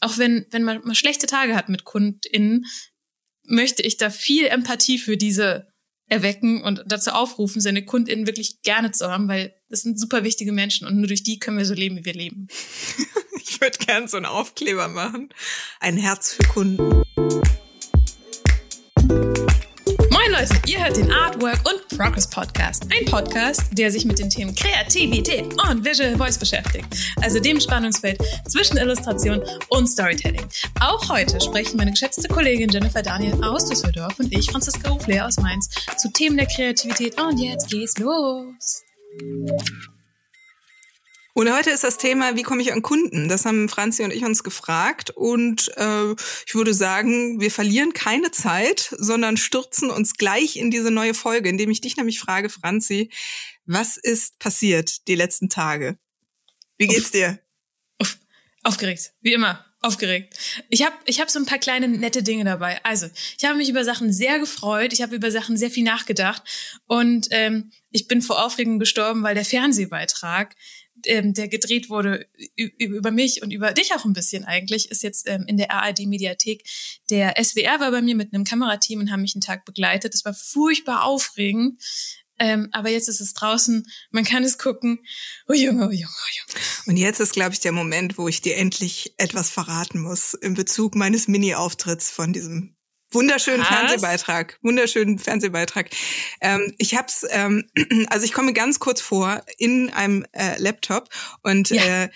auch wenn, wenn man mal schlechte Tage hat mit KundInnen, möchte ich da viel Empathie für diese erwecken und dazu aufrufen, seine KundInnen wirklich gerne zu haben, weil das sind super wichtige Menschen und nur durch die können wir so leben, wie wir leben. ich würde gern so einen Aufkleber machen. Ein Herz für Kunden. Leute, ihr hört den Artwork und Progress Podcast. Ein Podcast, der sich mit den Themen Kreativität und Visual Voice beschäftigt. Also dem Spannungsfeld zwischen Illustration und Storytelling. Auch heute sprechen meine geschätzte Kollegin Jennifer Daniel aus Düsseldorf und ich, Franziska Rufler aus Mainz, zu Themen der Kreativität. Und jetzt geht's los. Und heute ist das Thema, wie komme ich an Kunden? Das haben Franzi und ich uns gefragt. Und äh, ich würde sagen, wir verlieren keine Zeit, sondern stürzen uns gleich in diese neue Folge, indem ich dich nämlich frage, Franzi, was ist passiert die letzten Tage? Wie geht's dir? Uff. Aufgeregt, wie immer. Aufgeregt. Ich habe ich hab so ein paar kleine nette Dinge dabei. Also, ich habe mich über Sachen sehr gefreut. Ich habe über Sachen sehr viel nachgedacht. Und ähm, ich bin vor Aufregung gestorben, weil der Fernsehbeitrag ähm, der gedreht wurde über mich und über dich auch ein bisschen eigentlich, ist jetzt ähm, in der ARD-Mediathek. Der SWR war bei mir mit einem Kamerateam und haben mich einen Tag begleitet. Es war furchtbar aufregend. Ähm, aber jetzt ist es draußen, man kann es gucken. Oh Junge, oh Junge, oh Junge. Und jetzt ist, glaube ich, der Moment, wo ich dir endlich etwas verraten muss in Bezug meines Mini-Auftritts von diesem Wunderschönen Was? Fernsehbeitrag, wunderschönen Fernsehbeitrag. Ähm, ich hab's, ähm, also ich komme ganz kurz vor in einem äh, Laptop und ja. äh,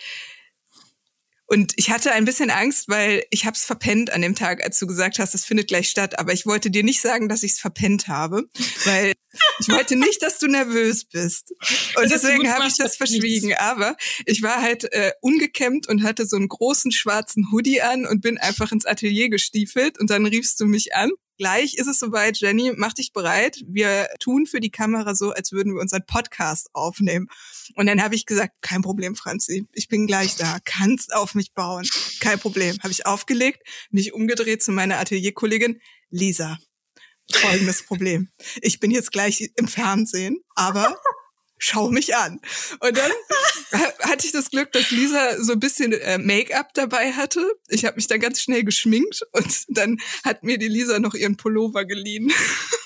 und ich hatte ein bisschen Angst, weil ich habe es verpennt an dem Tag, als du gesagt hast, es findet gleich statt. Aber ich wollte dir nicht sagen, dass ich es verpennt habe, weil ich wollte nicht, dass du nervös bist. Und deswegen habe ich das verschwiegen. Nichts. Aber ich war halt äh, ungekämmt und hatte so einen großen schwarzen Hoodie an und bin einfach ins Atelier gestiefelt. Und dann riefst du mich an Gleich ist es soweit, Jenny, mach dich bereit. Wir tun für die Kamera so, als würden wir unseren Podcast aufnehmen. Und dann habe ich gesagt, kein Problem, Franzi, ich bin gleich da, kannst auf mich bauen. Kein Problem. Habe ich aufgelegt, mich umgedreht zu meiner Atelierkollegin Lisa. Folgendes Problem. Ich bin jetzt gleich im Fernsehen, aber schau mich an. Und dann hatte ich das Glück, dass Lisa so ein bisschen äh, Make-up dabei hatte. Ich habe mich da ganz schnell geschminkt und dann hat mir die Lisa noch ihren Pullover geliehen.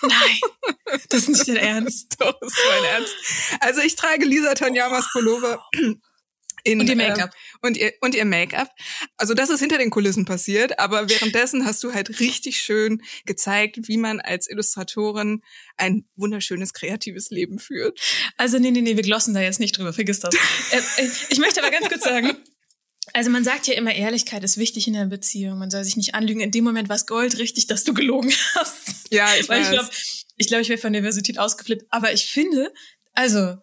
Nein, das ist nicht dein Ernst. Doch, das ist mein Ernst. Also ich trage Lisa Tanyamas Pullover in, und ihr Make-up. Äh, und ihr, und ihr Make-up. Also das ist hinter den Kulissen passiert, aber währenddessen hast du halt richtig schön gezeigt, wie man als Illustratorin ein wunderschönes, kreatives Leben führt. Also nee, nee, nee, wir glossen da jetzt nicht drüber, vergiss das. äh, äh ich möchte aber ganz kurz sagen, also man sagt ja immer, Ehrlichkeit ist wichtig in der Beziehung. Man soll sich nicht anlügen. In dem Moment war es Gold richtig, dass du gelogen hast. Ja, ich Weil weiß. ich glaube, ich, glaub, ich wäre von Nervosität ausgeflippt. Aber ich finde, also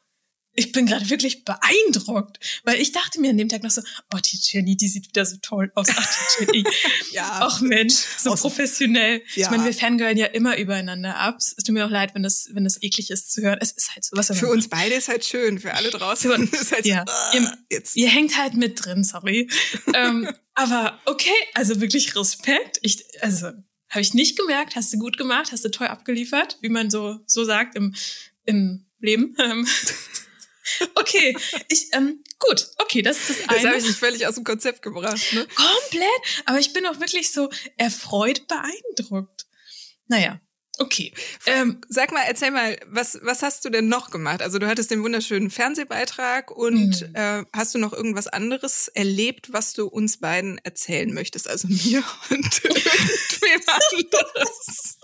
ich bin gerade wirklich beeindruckt, weil ich dachte mir an dem Tag noch so, oh, die Jenny, die sieht wieder so toll aus. Ach, die Jenny. ja. Ach Mensch, so Aus professionell. Ja. Ich meine, wir fangirlen ja immer übereinander ab. Es tut mir auch leid, wenn das, wenn das eklig ist zu hören. Es ist halt so was. Für uns beide ist halt schön, für alle draußen für, ist halt ja. so, uh, jetzt. Ihr hängt halt mit drin, sorry. ähm, aber okay, also wirklich Respekt. Ich, also, habe ich nicht gemerkt, hast du gut gemacht, hast du toll abgeliefert, wie man so, so sagt im, im Leben. Okay, ich, ähm, gut, okay, das ist das eine. Das habe ich nicht völlig aus dem Konzept gebracht, ne? Komplett, aber ich bin auch wirklich so erfreut beeindruckt. Naja, Okay. Ähm, Sag mal, erzähl mal, was, was hast du denn noch gemacht? Also du hattest den wunderschönen Fernsehbeitrag und mhm. äh, hast du noch irgendwas anderes erlebt, was du uns beiden erzählen möchtest? Also mir und irgendwem anderes.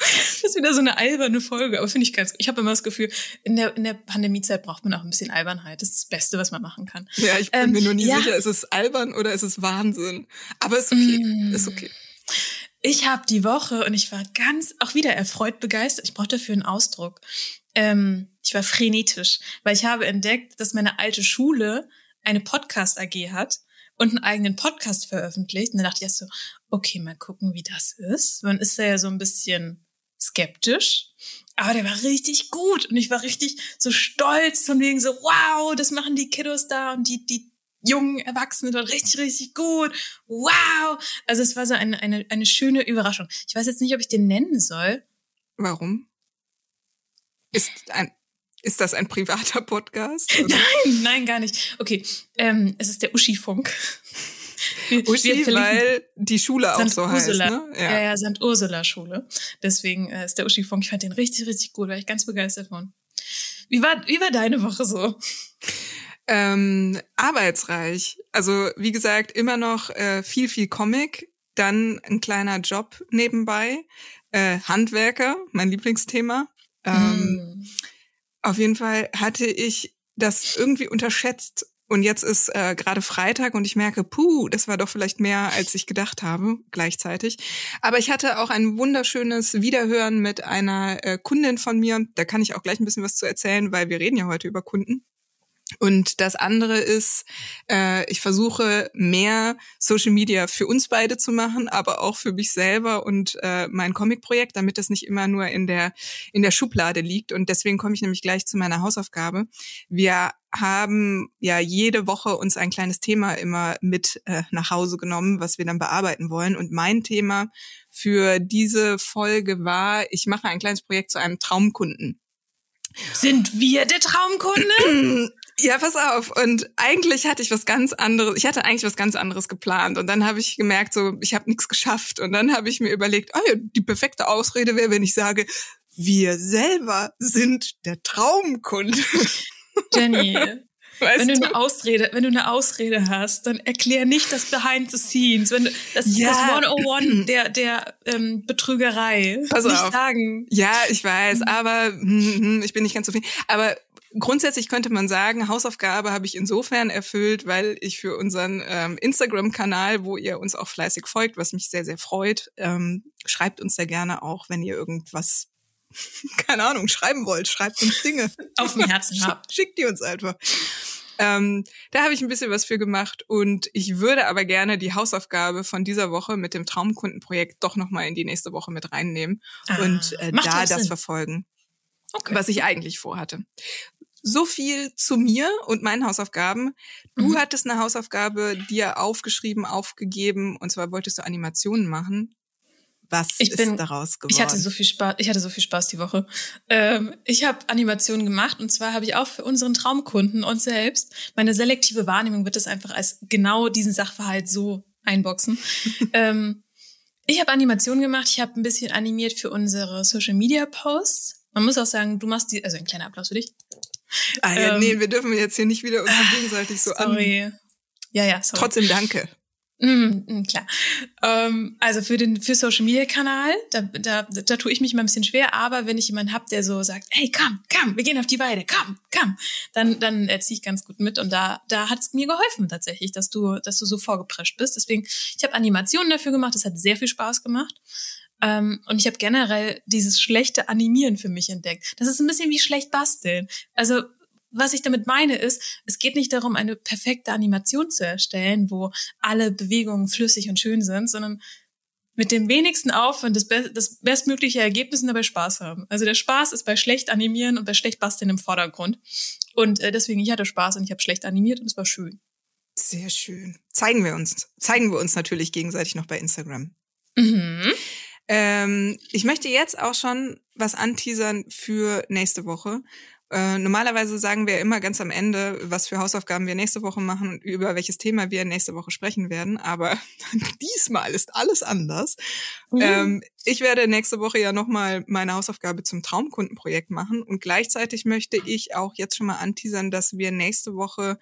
Das ist wieder so eine alberne Folge, aber finde ich ganz. Ich habe immer das Gefühl, in der, in der Pandemiezeit braucht man auch ein bisschen Albernheit. Das ist das Beste, was man machen kann. Ja, ich bin ähm, mir nur nie ja. sicher, ist es albern oder ist es Wahnsinn? Aber ist okay, mm. ist okay. Ich habe die Woche und ich war ganz auch wieder erfreut begeistert. Ich brauche dafür einen Ausdruck. Ähm, ich war frenetisch, weil ich habe entdeckt, dass meine alte Schule eine Podcast AG hat und einen eigenen Podcast veröffentlicht. Und dann dachte ich erst so, okay, mal gucken, wie das ist. Man ist da ja so ein bisschen skeptisch. Aber der war richtig gut und ich war richtig so stolz von wegen so, wow, das machen die Kiddos da und die, die jungen Erwachsenen dort richtig, richtig gut. Wow. Also es war so eine, eine, eine schöne Überraschung. Ich weiß jetzt nicht, ob ich den nennen soll. Warum? Ist ein, ist das ein privater Podcast? Oder? Nein, nein, gar nicht. Okay, ähm, es ist der Uschi-Funk. Uschi, weil die Schule auch so Ursula. heißt, ne? Ja, ja, ja St. Ursula Schule. Deswegen äh, ist der Uschi-Funk. Ich fand den richtig, richtig gut, war ich ganz begeistert von. Wie war, wie war deine Woche so? Ähm, arbeitsreich. Also wie gesagt, immer noch äh, viel, viel Comic, dann ein kleiner Job nebenbei, äh, Handwerker, mein Lieblingsthema. Ähm, mm. Auf jeden Fall hatte ich das irgendwie unterschätzt. Und jetzt ist äh, gerade Freitag und ich merke, puh, das war doch vielleicht mehr, als ich gedacht habe, gleichzeitig. Aber ich hatte auch ein wunderschönes Wiederhören mit einer äh, Kundin von mir. Da kann ich auch gleich ein bisschen was zu erzählen, weil wir reden ja heute über Kunden. Und das andere ist, äh, ich versuche mehr Social Media für uns beide zu machen, aber auch für mich selber und äh, mein Comic-Projekt, damit das nicht immer nur in der in der Schublade liegt. Und deswegen komme ich nämlich gleich zu meiner Hausaufgabe. Wir haben ja jede Woche uns ein kleines Thema immer mit äh, nach Hause genommen, was wir dann bearbeiten wollen. Und mein Thema für diese Folge war, ich mache ein kleines Projekt zu einem Traumkunden. Sind wir der Traumkunde? Ja, pass auf. Und eigentlich hatte ich was ganz anderes. Ich hatte eigentlich was ganz anderes geplant. Und dann habe ich gemerkt, so ich habe nichts geschafft. Und dann habe ich mir überlegt, oh ja, die perfekte Ausrede wäre, wenn ich sage, wir selber sind der Traumkunde. Jenny, Weißt wenn du, eine Ausrede, wenn du eine Ausrede hast, dann erklär nicht das Behind the Scenes. Wenn du, das ist das 101 der, der ähm, Betrügerei. Pass nicht auf. sagen. Ja, ich weiß, aber hm, hm, ich bin nicht ganz so viel. Aber Grundsätzlich könnte man sagen, Hausaufgabe habe ich insofern erfüllt, weil ich für unseren ähm, Instagram-Kanal, wo ihr uns auch fleißig folgt, was mich sehr, sehr freut, ähm, schreibt uns da gerne auch, wenn ihr irgendwas, keine Ahnung, schreiben wollt. Schreibt uns Dinge. Auf dem Herzen habt. Schickt die uns einfach. Ähm, da habe ich ein bisschen was für gemacht und ich würde aber gerne die Hausaufgabe von dieser Woche mit dem Traumkundenprojekt doch nochmal in die nächste Woche mit reinnehmen ah, und äh, da das Sinn. verfolgen. Okay. was ich eigentlich vorhatte. So viel zu mir und meinen Hausaufgaben. Du mhm. hattest eine Hausaufgabe dir aufgeschrieben, aufgegeben, und zwar wolltest du Animationen machen. Was ich bin, ist daraus geworden? Ich hatte so viel Spaß. Ich hatte so viel Spaß die Woche. Ähm, ich habe Animationen gemacht und zwar habe ich auch für unseren Traumkunden und selbst meine selektive Wahrnehmung wird es einfach als genau diesen Sachverhalt so einboxen. ähm, ich habe Animationen gemacht. Ich habe ein bisschen animiert für unsere Social Media Posts. Man muss auch sagen, du machst die, also ein kleiner Applaus für dich. Ah ja, ähm, nee, wir dürfen jetzt hier nicht wieder uns gegenseitig so sorry. an. Ja, ja, sorry. Trotzdem danke. Mm, mm, klar. Ähm, also für den für Social Media Kanal, da, da, da tue ich mich mal ein bisschen schwer, aber wenn ich jemanden hab, der so sagt, hey, komm, komm, wir gehen auf die Weide, komm, komm, dann dann erziehe ich ganz gut mit und da da hat es mir geholfen tatsächlich, dass du dass du so vorgeprescht bist. Deswegen, ich habe Animationen dafür gemacht, das hat sehr viel Spaß gemacht. Ähm, und ich habe generell dieses schlechte Animieren für mich entdeckt. Das ist ein bisschen wie schlecht basteln. Also was ich damit meine ist, es geht nicht darum, eine perfekte Animation zu erstellen, wo alle Bewegungen flüssig und schön sind, sondern mit dem wenigsten Aufwand das, be das bestmögliche Ergebnis und dabei Spaß haben. Also der Spaß ist bei schlecht animieren und bei schlecht basteln im Vordergrund. Und äh, deswegen, ich hatte Spaß und ich habe schlecht animiert und es war schön. Sehr schön. Zeigen wir uns, zeigen wir uns natürlich gegenseitig noch bei Instagram. Mhm. Ähm, ich möchte jetzt auch schon was anteasern für nächste Woche. Äh, normalerweise sagen wir immer ganz am Ende, was für Hausaufgaben wir nächste Woche machen und über welches Thema wir nächste Woche sprechen werden. Aber diesmal ist alles anders. Mhm. Ähm, ich werde nächste Woche ja nochmal meine Hausaufgabe zum Traumkundenprojekt machen und gleichzeitig möchte ich auch jetzt schon mal anteasern, dass wir nächste Woche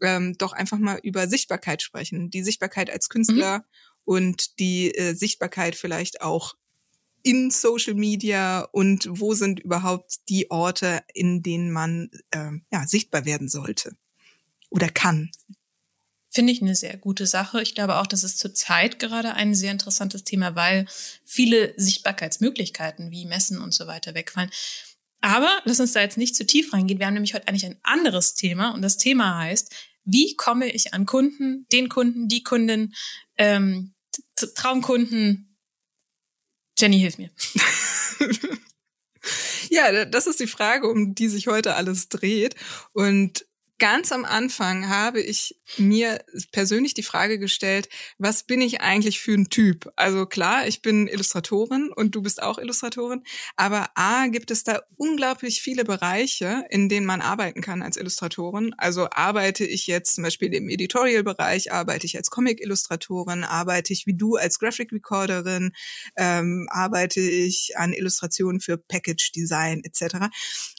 ähm, doch einfach mal über Sichtbarkeit sprechen. Die Sichtbarkeit als Künstler mhm und die äh, Sichtbarkeit vielleicht auch in Social Media und wo sind überhaupt die Orte, in denen man äh, ja, sichtbar werden sollte oder kann. Finde ich eine sehr gute Sache. Ich glaube auch, das ist zurzeit gerade ein sehr interessantes Thema, weil viele Sichtbarkeitsmöglichkeiten wie Messen und so weiter wegfallen. Aber lass uns da jetzt nicht zu tief reingehen. Wir haben nämlich heute eigentlich ein anderes Thema und das Thema heißt, wie komme ich an Kunden, den Kunden, die Kunden, ähm, Traumkunden. Jenny, hilf mir. ja, das ist die Frage, um die sich heute alles dreht. Und ganz am Anfang habe ich mir persönlich die Frage gestellt, was bin ich eigentlich für ein Typ? Also klar, ich bin Illustratorin und du bist auch Illustratorin, aber A, gibt es da unglaublich viele Bereiche, in denen man arbeiten kann als Illustratorin. Also arbeite ich jetzt zum Beispiel im Editorial-Bereich, arbeite ich als Comic-Illustratorin, arbeite ich wie du als Graphic-Recorderin, ähm, arbeite ich an Illustrationen für Package-Design etc.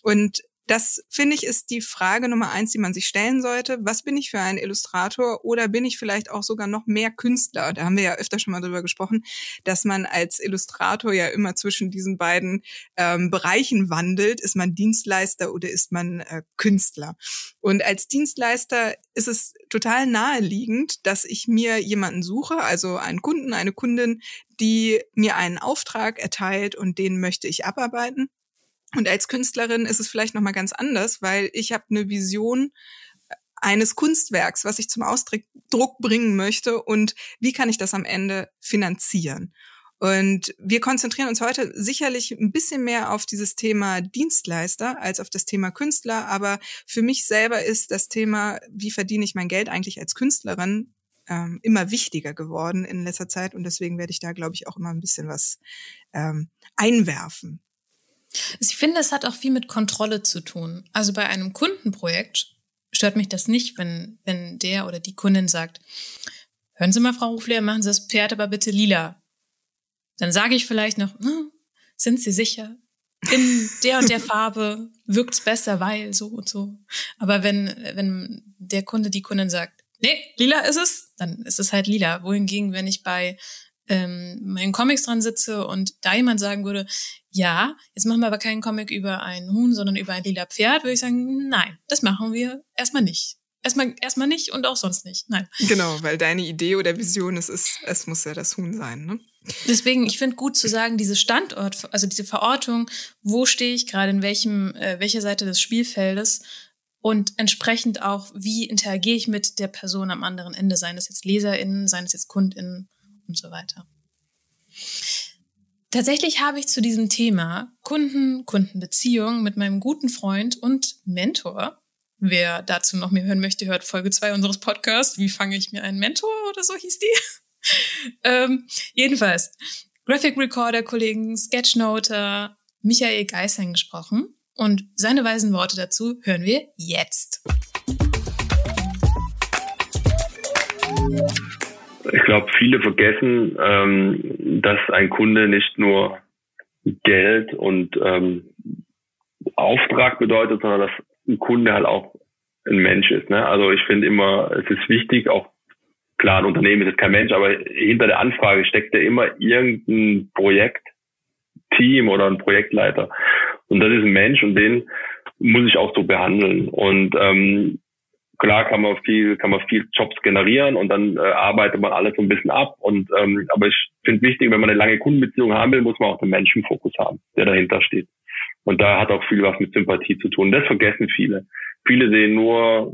Und das finde ich ist die Frage Nummer eins, die man sich stellen sollte. Was bin ich für ein Illustrator oder bin ich vielleicht auch sogar noch mehr Künstler? Da haben wir ja öfter schon mal drüber gesprochen, dass man als Illustrator ja immer zwischen diesen beiden ähm, Bereichen wandelt. Ist man Dienstleister oder ist man äh, Künstler? Und als Dienstleister ist es total naheliegend, dass ich mir jemanden suche, also einen Kunden, eine Kundin, die mir einen Auftrag erteilt und den möchte ich abarbeiten. Und als Künstlerin ist es vielleicht noch mal ganz anders, weil ich habe eine Vision eines Kunstwerks, was ich zum Ausdruck bringen möchte und wie kann ich das am Ende finanzieren? Und wir konzentrieren uns heute sicherlich ein bisschen mehr auf dieses Thema Dienstleister als auf das Thema Künstler. Aber für mich selber ist das Thema, wie verdiene ich mein Geld eigentlich als Künstlerin, ähm, immer wichtiger geworden in letzter Zeit. Und deswegen werde ich da, glaube ich, auch immer ein bisschen was ähm, einwerfen. Ich finde, es hat auch viel mit Kontrolle zu tun. Also bei einem Kundenprojekt stört mich das nicht, wenn, wenn der oder die Kundin sagt, hören Sie mal, Frau Ruflehr, machen Sie das Pferd aber bitte lila. Dann sage ich vielleicht noch, hm, sind Sie sicher? In der und der Farbe wirkt's besser, weil so und so. Aber wenn, wenn der Kunde, die Kundin sagt, nee, lila ist es, dann ist es halt lila. Wohingegen, wenn ich bei ähm, meinen Comics dran sitze und da jemand sagen würde, ja, jetzt machen wir aber keinen Comic über ein Huhn, sondern über ein lila Pferd, würde ich sagen, nein, das machen wir erstmal nicht. Erstmal, erstmal nicht und auch sonst nicht. Nein. Genau, weil deine Idee oder Vision ist, ist es muss ja das Huhn sein, ne? Deswegen, ich finde gut zu sagen, diese Standort, also diese Verortung, wo stehe ich gerade, in welchem, äh, welcher Seite des Spielfeldes und entsprechend auch, wie interagiere ich mit der Person am anderen Ende, seien es jetzt LeserInnen, seien es jetzt KundInnen und so weiter. Tatsächlich habe ich zu diesem Thema Kunden, Kundenbeziehung mit meinem guten Freund und Mentor, wer dazu noch mehr hören möchte, hört Folge 2 unseres Podcasts, wie fange ich mir einen Mentor oder so hieß die. ähm, jedenfalls, Graphic Recorder Kollegen, Sketchnoter, Michael Geising gesprochen und seine weisen Worte dazu hören wir jetzt. Ich glaube, viele vergessen, ähm, dass ein Kunde nicht nur Geld und ähm, Auftrag bedeutet, sondern dass ein Kunde halt auch ein Mensch ist. Ne? Also ich finde immer, es ist wichtig, auch klar, ein Unternehmen ist kein Mensch, aber hinter der Anfrage steckt ja immer irgendein Projektteam oder ein Projektleiter. Und das ist ein Mensch und den muss ich auch so behandeln. Und ähm, klar kann man viel, kann man viel Jobs generieren und dann äh, arbeitet man alles so ein bisschen ab. Und ähm, aber ich finde wichtig, wenn man eine lange Kundenbeziehung haben will, muss man auch den Menschenfokus haben, der dahinter steht. Und da hat auch viel was mit Sympathie zu tun. Das vergessen viele. Viele sehen nur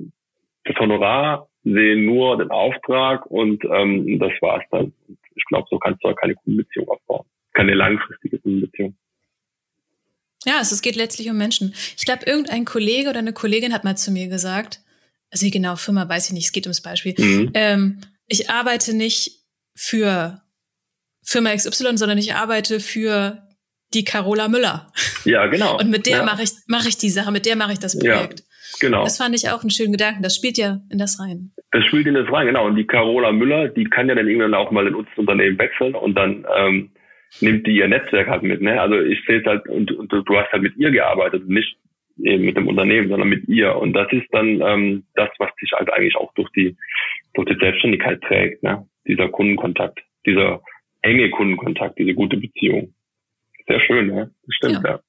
das Honorar, sehen nur den Auftrag und ähm, das war's dann. Ich glaube, so kannst du auch keine Kundenbeziehung aufbauen. Keine langfristige Kundenbeziehung. Ja, also es geht letztlich um Menschen. Ich glaube, irgendein Kollege oder eine Kollegin hat mal zu mir gesagt, also genau, Firma weiß ich nicht, es geht ums Beispiel. Mhm. Ähm, ich arbeite nicht für Firma XY, sondern ich arbeite für die Carola Müller. Ja, genau. Und mit der ja. mache ich, mache ich die Sache, mit der mache ich das Projekt. Ja, genau. Das fand ich auch einen schönen Gedanken. Das spielt ja in das rein. Das spielt in das rein, genau. Und die Carola Müller, die kann ja dann irgendwann auch mal in unser Unternehmen wechseln und dann ähm, nimmt die ihr Netzwerk halt mit. Ne? Also ich sehe es halt, und, und du hast halt mit ihr gearbeitet, nicht eben mit dem Unternehmen, sondern mit ihr. Und das ist dann ähm, das, was sich halt eigentlich auch durch die durch die Selbstständigkeit trägt, ne? dieser Kundenkontakt, dieser enge Kundenkontakt, diese gute Beziehung. Sehr schön, ne? Das stimmt, ja. ja.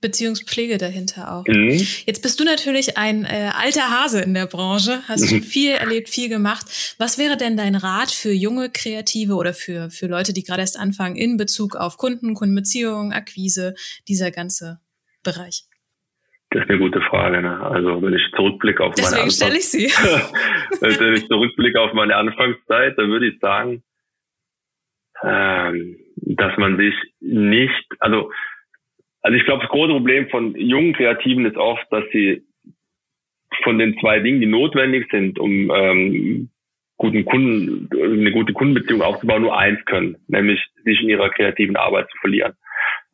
Beziehungspflege dahinter auch. Mhm. Jetzt bist du natürlich ein äh, alter Hase in der Branche, hast schon viel erlebt, viel gemacht. Was wäre denn dein Rat für junge Kreative oder für, für Leute, die gerade erst anfangen in Bezug auf Kunden, Kundenbeziehungen, Akquise, dieser ganze Bereich? Das ist eine gute Frage. Ne? Also wenn ich zurückblicke auf Deswegen meine stelle ich sie. wenn ich zurückblicke auf meine Anfangszeit, dann würde ich sagen, ähm, dass man sich nicht, also also ich glaube, das große Problem von jungen Kreativen ist oft, dass sie von den zwei Dingen, die notwendig sind, um ähm, guten Kunden, eine gute Kundenbeziehung aufzubauen, nur eins können, nämlich sich in ihrer kreativen Arbeit zu verlieren.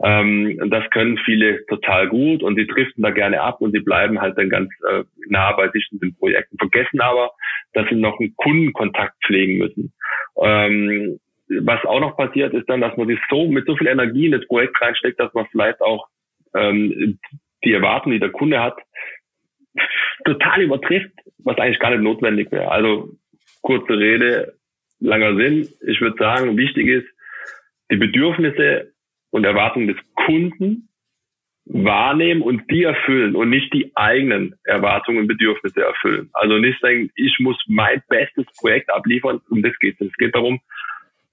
Ähm, das können viele total gut und sie driften da gerne ab und sie bleiben halt dann ganz äh, nah bei sich in den Projekten, vergessen aber, dass sie noch einen Kundenkontakt pflegen müssen. Ähm, was auch noch passiert, ist dann, dass man sich so mit so viel Energie in das Projekt reinsteckt, dass man vielleicht auch ähm, die Erwartungen, die der Kunde hat, total übertrifft, was eigentlich gar nicht notwendig wäre. Also kurze Rede, langer Sinn. Ich würde sagen, wichtig ist, die Bedürfnisse und Erwartungen des Kunden wahrnehmen und die erfüllen und nicht die eigenen Erwartungen und Bedürfnisse erfüllen. Also nicht sagen, ich muss mein bestes Projekt abliefern, um das geht es. Es geht darum,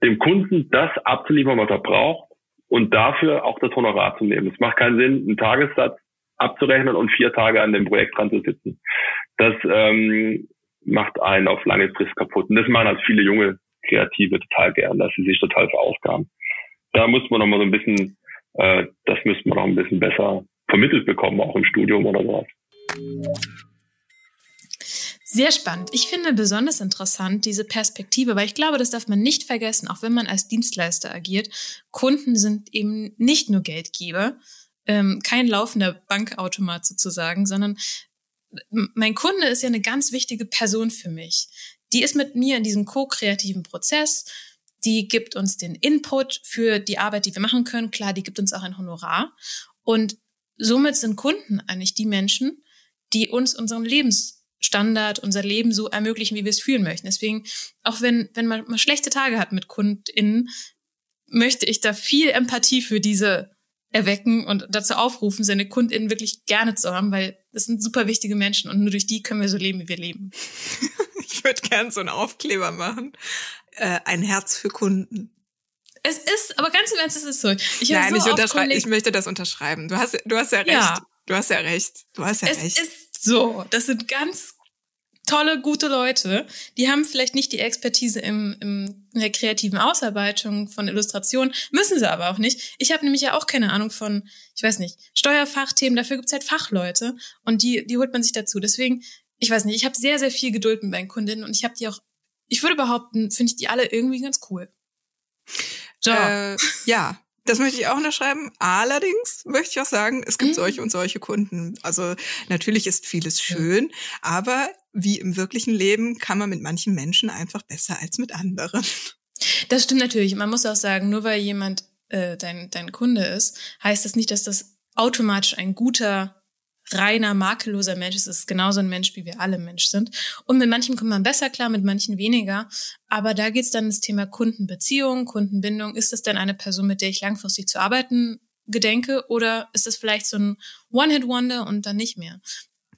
dem Kunden das abzuliefern, was er braucht und dafür auch das Honorar zu nehmen. Es macht keinen Sinn, einen Tagessatz abzurechnen und vier Tage an dem Projekt dran zu sitzen. Das ähm, macht einen auf lange Frist kaputt. Und das machen halt viele junge Kreative total gern, dass sie sich total verausgaben. Da muss man noch mal so ein bisschen, äh, das müsste man noch ein bisschen besser vermittelt bekommen, auch im Studium oder sowas. Sehr spannend. Ich finde besonders interessant diese Perspektive, weil ich glaube, das darf man nicht vergessen, auch wenn man als Dienstleister agiert. Kunden sind eben nicht nur Geldgeber, ähm, kein laufender Bankautomat sozusagen, sondern mein Kunde ist ja eine ganz wichtige Person für mich. Die ist mit mir in diesem co-kreativen Prozess. Die gibt uns den Input für die Arbeit, die wir machen können. Klar, die gibt uns auch ein Honorar. Und somit sind Kunden eigentlich die Menschen, die uns unseren Lebens Standard, unser Leben so ermöglichen, wie wir es fühlen möchten. Deswegen, auch wenn, wenn man mal schlechte Tage hat mit KundInnen, möchte ich da viel Empathie für diese erwecken und dazu aufrufen, seine KundInnen wirklich gerne zu haben, weil das sind super wichtige Menschen und nur durch die können wir so leben, wie wir leben. ich würde gern so einen Aufkleber machen. Äh, ein Herz für Kunden. Es ist, aber ganz im Ernst, es ist so. Ich Nein, so ich, ich möchte das unterschreiben. Du hast, du hast ja recht. Ja. Du hast ja recht. Du hast ja es recht. Ist so, das sind ganz tolle, gute Leute. Die haben vielleicht nicht die Expertise im, im, in der kreativen Ausarbeitung von Illustrationen, müssen sie aber auch nicht. Ich habe nämlich ja auch keine Ahnung von, ich weiß nicht, Steuerfachthemen, dafür gibt's halt Fachleute und die, die holt man sich dazu. Deswegen, ich weiß nicht, ich habe sehr, sehr viel Geduld mit meinen Kundinnen und ich habe die auch, ich würde behaupten, finde ich die alle irgendwie ganz cool. So. Äh, ja, das möchte ich auch unterschreiben. Allerdings möchte ich auch sagen, es gibt mhm. solche und solche Kunden. Also natürlich ist vieles schön, aber wie im wirklichen Leben kann man mit manchen Menschen einfach besser als mit anderen. Das stimmt natürlich. Man muss auch sagen, nur weil jemand äh, dein, dein Kunde ist, heißt das nicht, dass das automatisch ein guter reiner, makelloser Mensch ist. Es ist genauso ein Mensch, wie wir alle Mensch sind. Und mit manchen kommt man besser klar, mit manchen weniger. Aber da geht es dann ins Thema Kundenbeziehung, Kundenbindung. Ist das denn eine Person, mit der ich langfristig zu arbeiten gedenke? Oder ist das vielleicht so ein One-Hit-Wonder und dann nicht mehr?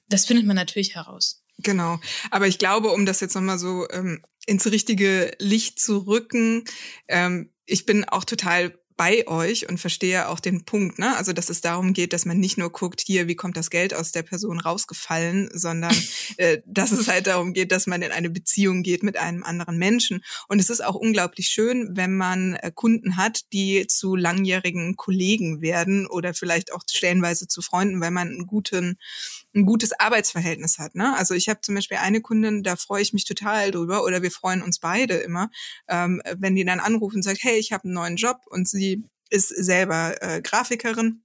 Das findet man natürlich heraus. Genau. Aber ich glaube, um das jetzt nochmal so ähm, ins richtige Licht zu rücken, ähm, ich bin auch total bei euch und verstehe auch den Punkt, ne? Also, dass es darum geht, dass man nicht nur guckt, hier, wie kommt das Geld aus der Person rausgefallen, sondern äh, dass es halt darum geht, dass man in eine Beziehung geht mit einem anderen Menschen. Und es ist auch unglaublich schön, wenn man äh, Kunden hat, die zu langjährigen Kollegen werden oder vielleicht auch stellenweise zu Freunden, weil man einen guten, ein gutes Arbeitsverhältnis hat. Ne? Also ich habe zum Beispiel eine Kundin, da freue ich mich total drüber oder wir freuen uns beide immer, ähm, wenn die dann anrufen und sagt, hey, ich habe einen neuen Job und sie sie ist selber äh, Grafikerin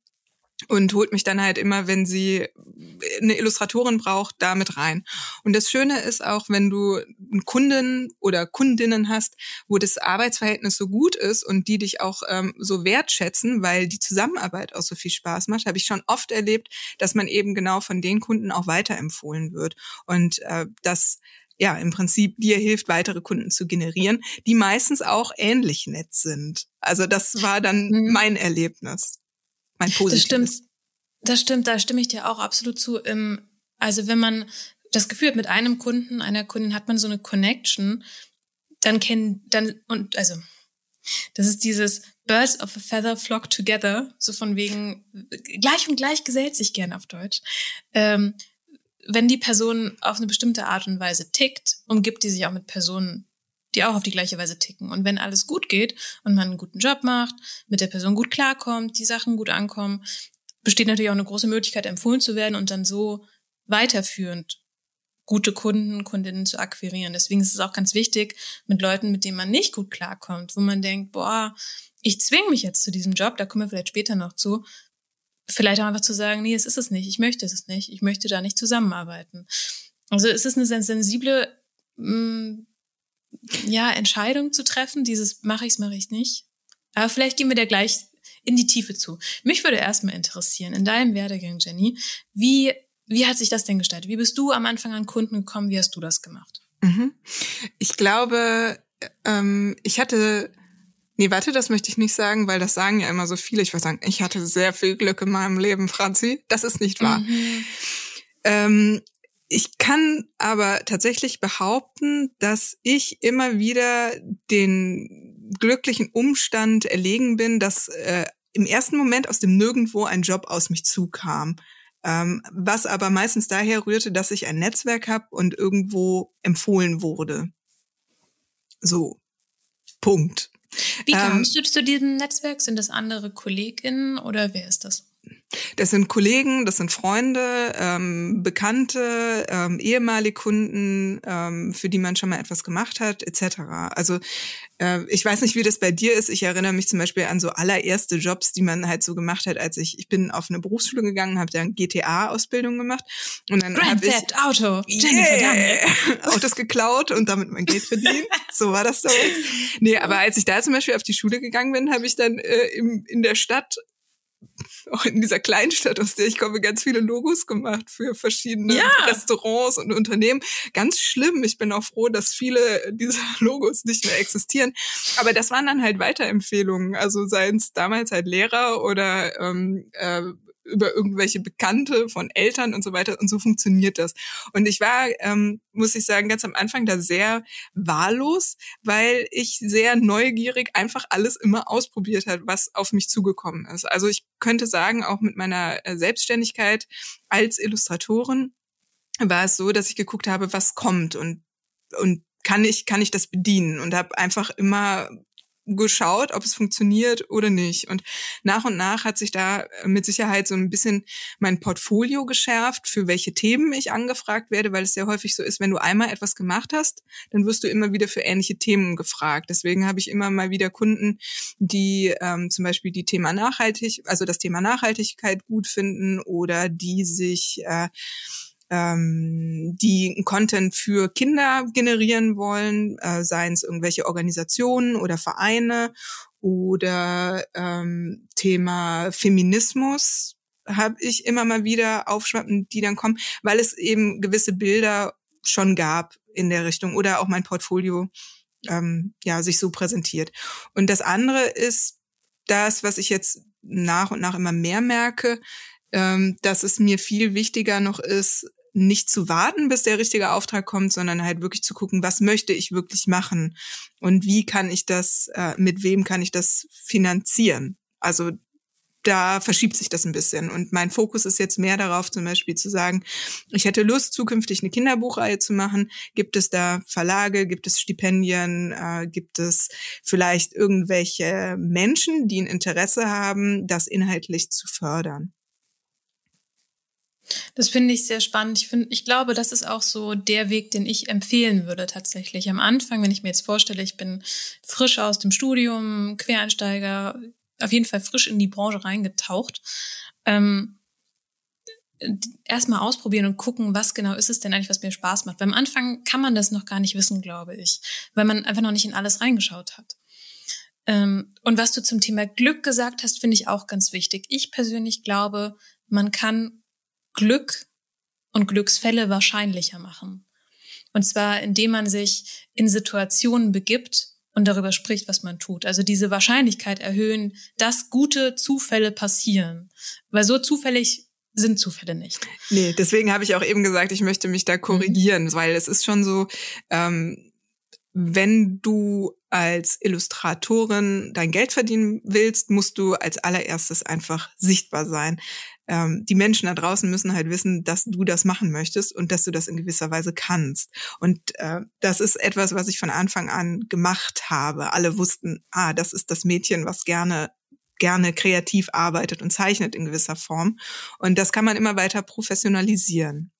und holt mich dann halt immer, wenn sie eine Illustratorin braucht, damit rein. Und das Schöne ist auch, wenn du einen Kunden oder Kundinnen hast, wo das Arbeitsverhältnis so gut ist und die dich auch ähm, so wertschätzen, weil die Zusammenarbeit auch so viel Spaß macht, habe ich schon oft erlebt, dass man eben genau von den Kunden auch weiterempfohlen wird. Und äh, das ja im Prinzip dir hilft, weitere Kunden zu generieren, die meistens auch ähnlich nett sind. Also das war dann mhm. mein Erlebnis, mein positives. Das stimmt. Das stimmt, da stimme ich dir auch absolut zu. Also wenn man das Gefühl hat, mit einem Kunden, einer Kundin hat man so eine Connection, dann kennen, dann, und also, das ist dieses Birds of a Feather flock together, so von wegen, gleich und gleich gesellt sich gern auf Deutsch. Ähm, wenn die Person auf eine bestimmte Art und Weise tickt, umgibt die sich auch mit Personen, die auch auf die gleiche Weise ticken. Und wenn alles gut geht und man einen guten Job macht, mit der Person gut klarkommt, die Sachen gut ankommen, besteht natürlich auch eine große Möglichkeit, empfohlen zu werden und dann so weiterführend gute Kunden, Kundinnen zu akquirieren. Deswegen ist es auch ganz wichtig, mit Leuten, mit denen man nicht gut klarkommt, wo man denkt, boah, ich zwinge mich jetzt zu diesem Job, da kommen wir vielleicht später noch zu, vielleicht auch einfach zu sagen, nee, es ist es nicht, ich möchte es nicht, ich möchte da nicht zusammenarbeiten. Also es ist eine sensible mm, ja, Entscheidung zu treffen, dieses mache ich es, mache ich nicht. Aber vielleicht gehen wir da gleich in die Tiefe zu. Mich würde erstmal interessieren, in deinem Werdegang, Jenny, wie, wie hat sich das denn gestaltet? Wie bist du am Anfang an Kunden gekommen? Wie hast du das gemacht? Mhm. Ich glaube, ähm, ich hatte Nee, warte, das möchte ich nicht sagen, weil das sagen ja immer so viele. Ich würde sagen, ich hatte sehr viel Glück in meinem Leben, Franzi. Das ist nicht wahr. Mhm. Ähm, ich kann aber tatsächlich behaupten, dass ich immer wieder den glücklichen Umstand erlegen bin, dass äh, im ersten Moment aus dem Nirgendwo ein Job aus mich zukam. Ähm, was aber meistens daher rührte, dass ich ein Netzwerk habe und irgendwo empfohlen wurde. So. Punkt. Wie kamst ähm, du zu diesem Netzwerk? Sind das andere KollegInnen oder wer ist das? Das sind Kollegen, das sind Freunde, ähm, Bekannte, ähm, ehemalige Kunden, ähm, für die man schon mal etwas gemacht hat, etc. Also äh, ich weiß nicht, wie das bei dir ist. Ich erinnere mich zum Beispiel an so allererste Jobs, die man halt so gemacht hat, als ich ich bin auf eine Berufsschule gegangen, habe dann GTA-Ausbildung gemacht und dann habe ich Auto, yeah, Autos geklaut und damit mein Geld verdient. so war das damals. Nee, aber als ich da zum Beispiel auf die Schule gegangen bin, habe ich dann äh, im, in der Stadt auch in dieser Kleinstadt, aus der ich komme, ganz viele Logos gemacht für verschiedene ja. Restaurants und Unternehmen. Ganz schlimm. Ich bin auch froh, dass viele dieser Logos nicht mehr existieren. Aber das waren dann halt Weiterempfehlungen. Also seien es damals halt Lehrer oder ähm, äh, über irgendwelche Bekannte von Eltern und so weiter. Und so funktioniert das. Und ich war, ähm, muss ich sagen, ganz am Anfang da sehr wahllos, weil ich sehr neugierig einfach alles immer ausprobiert hat, was auf mich zugekommen ist. Also ich könnte sagen, auch mit meiner äh, Selbstständigkeit als Illustratorin war es so, dass ich geguckt habe, was kommt und und kann ich kann ich das bedienen und habe einfach immer geschaut, ob es funktioniert oder nicht. Und nach und nach hat sich da äh, mit Sicherheit so ein bisschen mein Portfolio geschärft, für welche Themen ich angefragt werde, weil es sehr häufig so ist, wenn du einmal etwas gemacht hast, dann wirst du immer wieder für ähnliche Themen gefragt. Deswegen habe ich immer mal wieder Kunden, die ähm, zum Beispiel die Thema Nachhaltig, also das Thema Nachhaltigkeit gut finden oder die sich äh, ähm, die Content für Kinder generieren wollen, äh, seien es irgendwelche Organisationen oder Vereine oder ähm, Thema Feminismus habe ich immer mal wieder Aufschwappen, die dann kommen, weil es eben gewisse Bilder schon gab in der Richtung oder auch mein Portfolio ähm, ja sich so präsentiert. Und das andere ist das, was ich jetzt nach und nach immer mehr merke, ähm, dass es mir viel wichtiger noch ist, nicht zu warten, bis der richtige Auftrag kommt, sondern halt wirklich zu gucken, was möchte ich wirklich machen und wie kann ich das, äh, mit wem kann ich das finanzieren. Also da verschiebt sich das ein bisschen. Und mein Fokus ist jetzt mehr darauf, zum Beispiel zu sagen, ich hätte Lust, zukünftig eine Kinderbuchreihe zu machen. Gibt es da Verlage, gibt es Stipendien, äh, gibt es vielleicht irgendwelche Menschen, die ein Interesse haben, das inhaltlich zu fördern? Das finde ich sehr spannend. Ich finde, ich glaube, das ist auch so der Weg, den ich empfehlen würde tatsächlich. Am Anfang, wenn ich mir jetzt vorstelle, ich bin frisch aus dem Studium, Quereinsteiger, auf jeden Fall frisch in die Branche reingetaucht. Ähm, erstmal ausprobieren und gucken, was genau ist es denn eigentlich, was mir Spaß macht. Weil am Anfang kann man das noch gar nicht wissen, glaube ich, weil man einfach noch nicht in alles reingeschaut hat. Ähm, und was du zum Thema Glück gesagt hast, finde ich auch ganz wichtig. Ich persönlich glaube, man kann Glück und Glücksfälle wahrscheinlicher machen. Und zwar, indem man sich in Situationen begibt und darüber spricht, was man tut. Also diese Wahrscheinlichkeit erhöhen, dass gute Zufälle passieren. Weil so zufällig sind Zufälle nicht. Nee, deswegen habe ich auch eben gesagt, ich möchte mich da mhm. korrigieren, mhm. weil es ist schon so, ähm, wenn du als Illustratorin dein Geld verdienen willst, musst du als allererstes einfach sichtbar sein ähm, die Menschen da draußen müssen halt wissen, dass du das machen möchtest und dass du das in gewisser Weise kannst. Und äh, das ist etwas, was ich von Anfang an gemacht habe. Alle wussten, ah, das ist das Mädchen, was gerne gerne kreativ arbeitet und zeichnet in gewisser Form. Und das kann man immer weiter professionalisieren.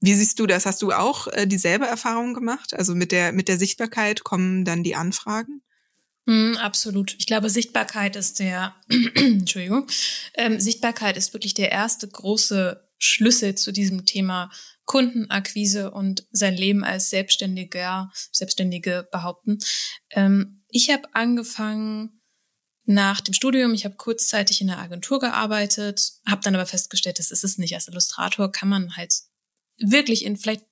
Wie siehst du das? Hast du auch äh, dieselbe Erfahrung gemacht? Also mit der, mit der Sichtbarkeit kommen dann die Anfragen? Mm, absolut. Ich glaube, Sichtbarkeit ist der, Entschuldigung, ähm, Sichtbarkeit ist wirklich der erste große Schlüssel zu diesem Thema Kundenakquise und sein Leben als Selbstständiger, Selbstständige behaupten. Ähm, ich habe angefangen nach dem Studium, ich habe kurzzeitig in der Agentur gearbeitet, habe dann aber festgestellt, das ist es nicht. Als Illustrator kann man halt wirklich in vielleicht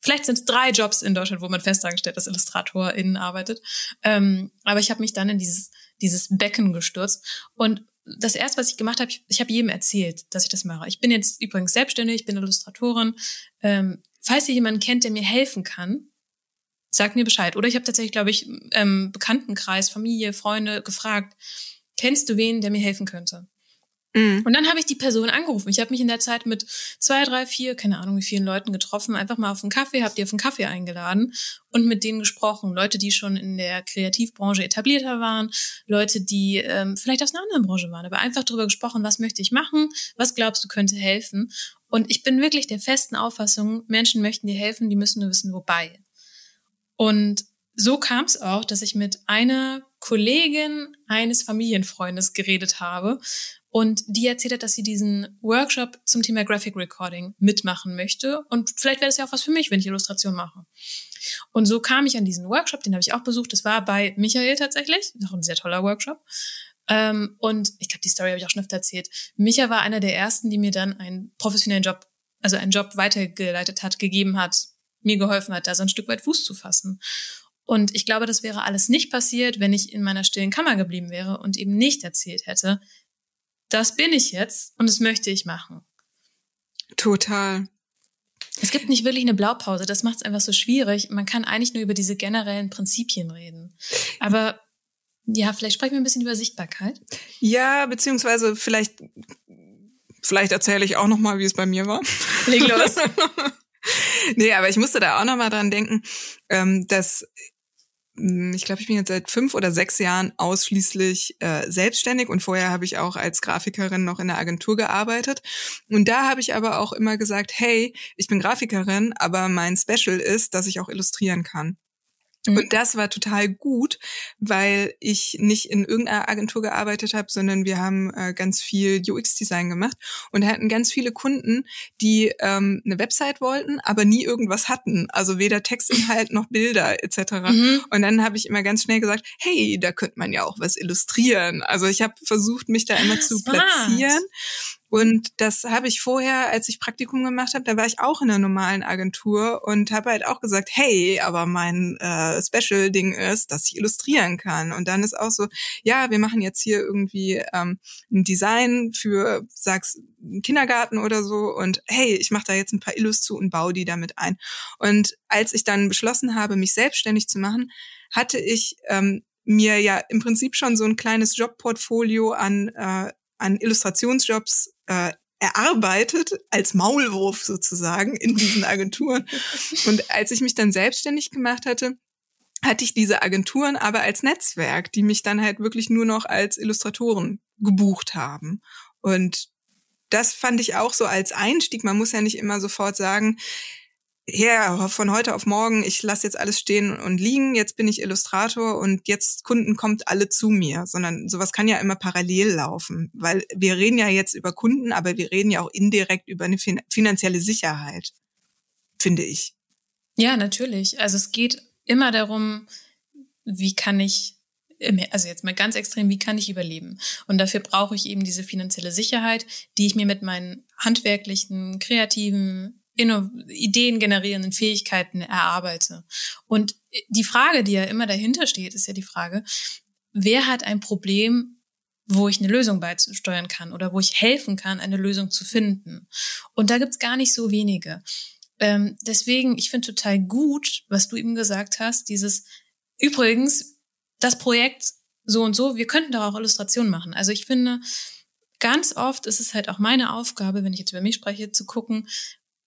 Vielleicht sind es drei Jobs in Deutschland, wo man festangestellt als Illustratorin arbeitet. Ähm, aber ich habe mich dann in dieses, dieses Becken gestürzt. Und das erste, was ich gemacht habe, ich, ich habe jedem erzählt, dass ich das mache. Ich bin jetzt übrigens selbstständig, ich bin Illustratorin. Ähm, falls ihr jemanden kennt, der mir helfen kann, sagt mir Bescheid. Oder ich habe tatsächlich, glaube ich, ähm, Bekanntenkreis, Familie, Freunde gefragt, kennst du wen, der mir helfen könnte? Mhm. Und dann habe ich die Person angerufen. Ich habe mich in der Zeit mit zwei, drei, vier, keine Ahnung wie vielen Leuten getroffen, einfach mal auf einen Kaffee, habe die auf einen Kaffee eingeladen und mit denen gesprochen. Leute, die schon in der Kreativbranche etablierter waren, Leute, die ähm, vielleicht aus einer anderen Branche waren, aber einfach darüber gesprochen, was möchte ich machen, was glaubst du könnte helfen. Und ich bin wirklich der festen Auffassung, Menschen möchten dir helfen, die müssen nur wissen, wobei. Und so kam es auch, dass ich mit einer Kollegin eines Familienfreundes geredet habe und die erzählt hat, dass sie diesen Workshop zum Thema Graphic Recording mitmachen möchte. Und vielleicht wäre das ja auch was für mich, wenn ich Illustration mache. Und so kam ich an diesen Workshop, den habe ich auch besucht. Das war bei Michael tatsächlich, noch ein sehr toller Workshop. Ähm, und ich glaube, die Story habe ich auch schon öfter erzählt. Micha war einer der ersten, die mir dann einen professionellen Job, also einen Job weitergeleitet hat, gegeben hat, mir geholfen hat, da so ein Stück weit Fuß zu fassen. Und ich glaube, das wäre alles nicht passiert, wenn ich in meiner stillen Kammer geblieben wäre und eben nicht erzählt hätte, das bin ich jetzt und das möchte ich machen. Total. Es gibt nicht wirklich eine Blaupause, das macht es einfach so schwierig. Man kann eigentlich nur über diese generellen Prinzipien reden. Aber ja, vielleicht sprechen wir ein bisschen über Sichtbarkeit. Ja, beziehungsweise vielleicht, vielleicht erzähle ich auch noch mal, wie es bei mir war. Leg los. nee, aber ich musste da auch noch mal dran denken, ähm, dass ich glaube, ich bin jetzt seit fünf oder sechs Jahren ausschließlich äh, selbstständig und vorher habe ich auch als Grafikerin noch in der Agentur gearbeitet. Und da habe ich aber auch immer gesagt, hey, ich bin Grafikerin, aber mein Special ist, dass ich auch illustrieren kann. Mhm. Und das war total gut, weil ich nicht in irgendeiner Agentur gearbeitet habe, sondern wir haben äh, ganz viel UX-Design gemacht und hatten ganz viele Kunden, die ähm, eine Website wollten, aber nie irgendwas hatten. Also weder Textinhalt noch Bilder etc. Mhm. Und dann habe ich immer ganz schnell gesagt, hey, da könnte man ja auch was illustrieren. Also ich habe versucht, mich da immer zu platzieren. Und das habe ich vorher, als ich Praktikum gemacht habe, da war ich auch in einer normalen Agentur und habe halt auch gesagt, hey, aber mein äh, Special-Ding ist, dass ich illustrieren kann. Und dann ist auch so, ja, wir machen jetzt hier irgendwie ähm, ein Design für, sag's, Kindergarten oder so und hey, ich mache da jetzt ein paar Illus zu und baue die damit ein. Und als ich dann beschlossen habe, mich selbstständig zu machen, hatte ich ähm, mir ja im Prinzip schon so ein kleines Jobportfolio an äh, an Illustrationsjobs äh, erarbeitet als Maulwurf sozusagen in diesen Agenturen. Und als ich mich dann selbstständig gemacht hatte, hatte ich diese Agenturen aber als Netzwerk, die mich dann halt wirklich nur noch als Illustratoren gebucht haben. Und das fand ich auch so als Einstieg. Man muss ja nicht immer sofort sagen, ja, von heute auf morgen, ich lasse jetzt alles stehen und liegen, jetzt bin ich Illustrator und jetzt Kunden kommt alle zu mir, sondern sowas kann ja immer parallel laufen, weil wir reden ja jetzt über Kunden, aber wir reden ja auch indirekt über eine finanzielle Sicherheit, finde ich. Ja, natürlich. Also es geht immer darum, wie kann ich also jetzt mal ganz extrem, wie kann ich überleben? Und dafür brauche ich eben diese finanzielle Sicherheit, die ich mir mit meinen handwerklichen, kreativen, Ideen generierenden Fähigkeiten erarbeite. Und die Frage, die ja immer dahinter steht, ist ja die Frage, wer hat ein Problem, wo ich eine Lösung beisteuern kann oder wo ich helfen kann, eine Lösung zu finden. Und da gibt's gar nicht so wenige. Ähm, deswegen, ich finde total gut, was du eben gesagt hast, dieses übrigens, das Projekt so und so, wir könnten da auch Illustrationen machen. Also ich finde, ganz oft ist es halt auch meine Aufgabe, wenn ich jetzt über mich spreche, zu gucken,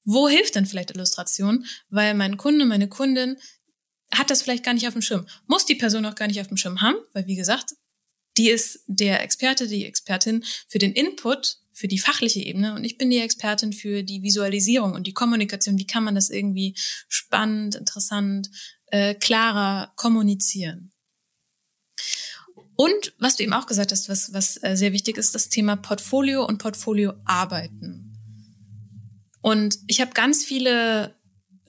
wo hilft denn vielleicht Illustration? Weil mein Kunde, meine Kundin hat das vielleicht gar nicht auf dem Schirm. Muss die Person auch gar nicht auf dem Schirm haben, weil wie gesagt, die ist der Experte, die Expertin für den Input für die fachliche Ebene und ich bin die Expertin für die Visualisierung und die Kommunikation. Wie kann man das irgendwie spannend, interessant, äh, klarer kommunizieren? Und was du eben auch gesagt hast, was, was äh, sehr wichtig ist, das Thema Portfolio und Portfolioarbeiten. Und ich habe ganz viele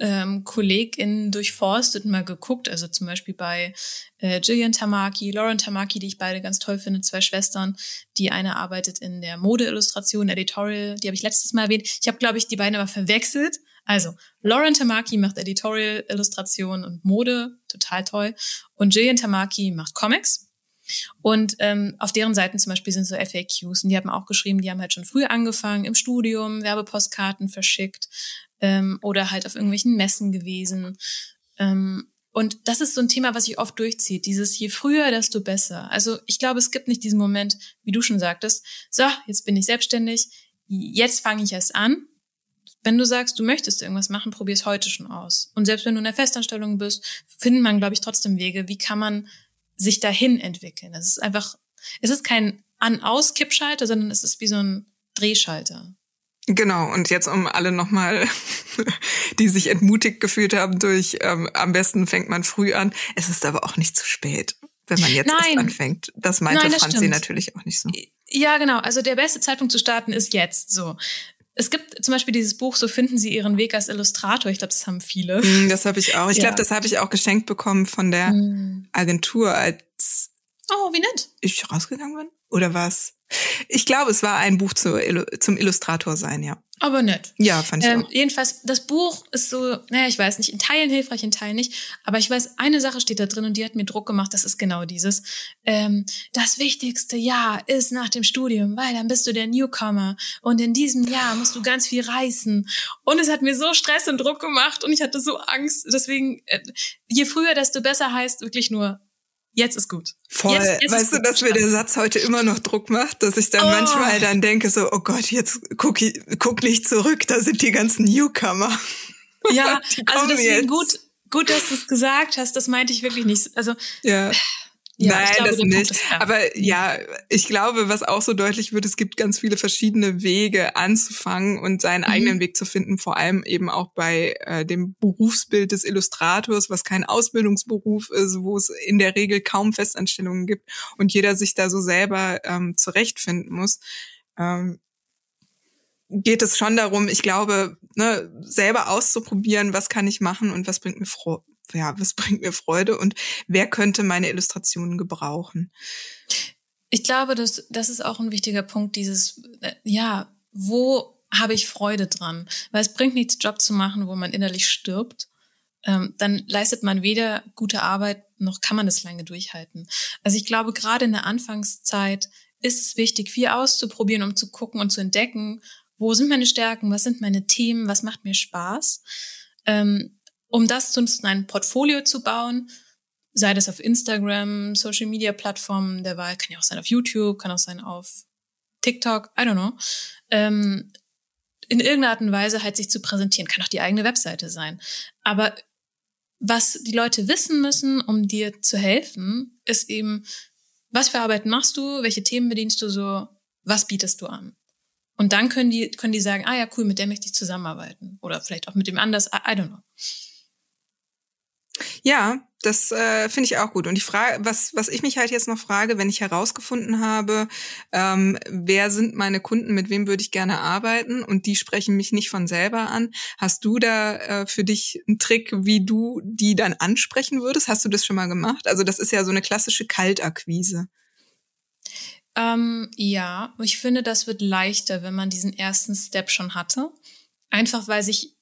ähm, KollegInnen durchforstet und mal geguckt, also zum Beispiel bei äh, Gillian Tamaki, Lauren Tamaki, die ich beide ganz toll finde, zwei Schwestern. Die eine arbeitet in der Modeillustration, Editorial, die habe ich letztes Mal erwähnt. Ich habe, glaube ich, die beiden aber verwechselt. Also, Lauren Tamaki macht Editorial, Illustration und Mode, total toll. Und Gillian Tamaki macht Comics. Und ähm, auf deren Seiten zum Beispiel sind so FAQs und die haben auch geschrieben, die haben halt schon früh angefangen, im Studium Werbepostkarten verschickt ähm, oder halt auf irgendwelchen Messen gewesen. Ähm, und das ist so ein Thema, was sich oft durchzieht. Dieses je früher, desto besser. Also ich glaube, es gibt nicht diesen Moment, wie du schon sagtest, so, jetzt bin ich selbstständig, jetzt fange ich erst an. Wenn du sagst, du möchtest irgendwas machen, probier es heute schon aus. Und selbst wenn du in der Festanstellung bist, findet man, glaube ich, trotzdem Wege, wie kann man sich dahin entwickeln. Es ist einfach, es ist kein An-Aus-Kippschalter, sondern es ist wie so ein Drehschalter. Genau, und jetzt um alle nochmal, die sich entmutigt gefühlt haben durch ähm, am besten fängt man früh an. Es ist aber auch nicht zu spät, wenn man jetzt Nein. anfängt. Das meinte Nein, das Franzi stimmt. natürlich auch nicht so. Ja, genau. Also der beste Zeitpunkt zu starten ist jetzt so. Es gibt zum Beispiel dieses Buch, so finden Sie Ihren Weg als Illustrator. Ich glaube, das haben viele. Mm, Das habe ich auch. Ich Ja. glaube, das habe ich auch geschenkt bekommen von der Mm. Agentur, als Oh, wie nett. ich rausgegangen bin. Oder was? Ich glaube, es war ein Buch zu, zum Illustrator sein, ja. Aber nett. Ja, fand ich Ähm, auch. jedenfalls, das Buch ist so, naja, ich weiß nicht, in Teilen hilfreich, in Teilen nicht. Aber ich weiß, eine Sache steht da drin und die hat mir Druck gemacht, das ist genau dieses. Ähm, das wichtigste Jahr ist nach dem Studium, weil dann bist du der Newcomer. Und in diesem Jahr musst du ganz viel reißen. Und es hat mir so Stress und Druck gemacht und ich hatte so Angst. Deswegen, äh, je früher, desto besser heißt wirklich nur, jetzt ist gut. Voll. jetzt- jetzt weißt du, gut dass mir der Satz heute immer noch Druck macht, dass ich dann Oh. manchmal dann denke so, oh Gott, jetzt guck, ich, guck nicht zurück, da sind die ganzen Newcomer. Ja, also deswegen jetzt. gut, gut, dass du es gesagt hast. Das meinte ich wirklich nicht. Also Ja. Ja, Nein, glaube, das nicht. Aber ja, ich glaube, was auch so deutlich wird, es gibt ganz viele verschiedene Wege anzufangen und seinen Mhm. eigenen Weg zu finden, vor allem eben auch bei äh, dem Berufsbild des Illustrators, was kein Ausbildungsberuf ist, wo es in der Regel kaum Festanstellungen gibt und jeder sich da so selber ähm, zurechtfinden muss. Ähm, geht es schon darum, ich glaube, ne, selber auszuprobieren, was kann ich machen und was bringt mir Freude, ja, was bringt mir Freude und wer könnte meine Illustrationen gebrauchen. Ich glaube, das, das ist auch ein wichtiger Punkt, dieses, äh, ja, wo habe ich Freude dran? Weil es bringt nichts, Job zu machen, wo man innerlich stirbt. Ähm, dann leistet man weder gute Arbeit, noch kann man das lange durchhalten. Also ich glaube, gerade in der Anfangszeit ist es wichtig, viel auszuprobieren, um zu gucken und zu entdecken, wo sind meine Stärken, was sind meine Themen, was macht mir Spaß. Ähm, um das zu ein Portfolio zu bauen, sei das auf Instagram, Social Media Plattformen der Wahl, kann ja auch sein auf YouTube, kann auch sein auf TikTok, I don't know. Ähm, in irgendeiner Art und Weise halt sich zu präsentieren, kann auch die eigene Webseite sein. Aber was die Leute wissen müssen, um dir zu helfen, ist eben, was für Arbeit machst du, welche Themen bedienst du so, was bietest du an? Und dann können die, können die sagen, ah ja, cool, mit der möchte ich zusammenarbeiten. Oder vielleicht auch mit dem anders, I don't know. Ja, das äh, finde ich auch gut. Und die Frage, was, was ich mich halt jetzt noch frage, wenn ich herausgefunden habe, ähm, wer sind meine Kunden, mit wem würde ich gerne arbeiten und die sprechen mich nicht von selber an. Hast du da äh, für dich einen Trick, wie du die dann ansprechen würdest? Hast du das schon mal gemacht? Also das ist ja so eine klassische Kaltakquise. Ähm, ja, ich finde, das wird leichter, wenn man diesen ersten Step schon hatte. Einfach weil sich,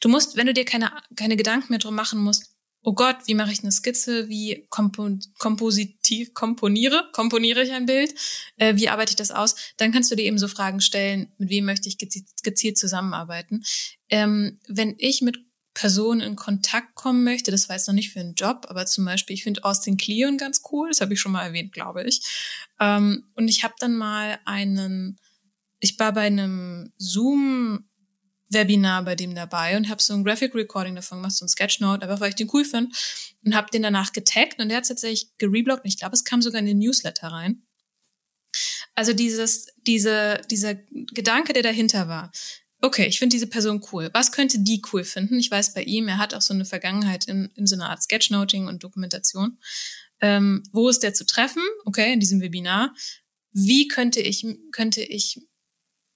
du musst, wenn du dir keine, keine Gedanken mehr drum machen musst, oh Gott, wie mache ich eine Skizze, wie kompo kompositiv, komponiere, komponiere ich ein Bild, äh, wie arbeite ich das aus, dann kannst du dir eben so Fragen stellen, mit wem möchte ich gezielt, gezielt zusammenarbeiten. Ähm, wenn ich mit Personen in Kontakt kommen möchte, das war jetzt noch nicht für einen Job, aber zum Beispiel, ich finde Austin Kleon ganz cool, das habe ich schon mal erwähnt, glaube ich. Ähm, und ich habe dann mal einen, ich war bei einem Zoom Webinar bei dem dabei und habe so ein Graphic Recording davon gemacht, so ein Sketchnote, einfach weil ich den cool finde und habe den danach getaggt und der hat tatsächlich gerebloggt und ich glaube, es kam sogar in den Newsletter rein. Also dieses, diese, dieser Gedanke, der dahinter war. Okay, ich finde diese Person cool. Was könnte die cool finden? Ich weiß bei ihm, er hat auch so eine Vergangenheit in, in so einer Art Sketchnoting und Dokumentation. Ähm, wo ist der zu treffen? Okay, in diesem Webinar. Wie könnte ich, könnte ich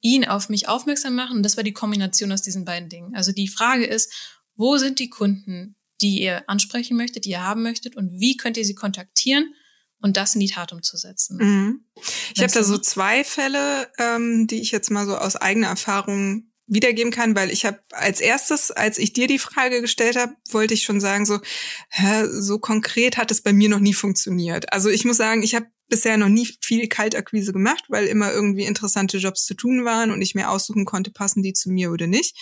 ihn auf mich aufmerksam machen? Und das war die Kombination aus diesen beiden Dingen. Also die Frage ist, wo sind die Kunden, die ihr ansprechen möchtet, die ihr haben möchtet und wie könnt ihr sie kontaktieren und das in die Tat umzusetzen. Mhm. Ich habe da so zwei Fälle, ähm, die ich jetzt mal so aus eigener Erfahrung wiedergeben kann, weil ich habe als erstes, als ich dir die Frage gestellt habe, wollte ich schon sagen, so, hä, so konkret hat es bei mir noch nie funktioniert. Also ich muss sagen, ich habe bisher noch nie viel Kaltakquise gemacht, weil immer irgendwie interessante Jobs zu tun waren und ich mir aussuchen konnte, passen die zu mir oder nicht.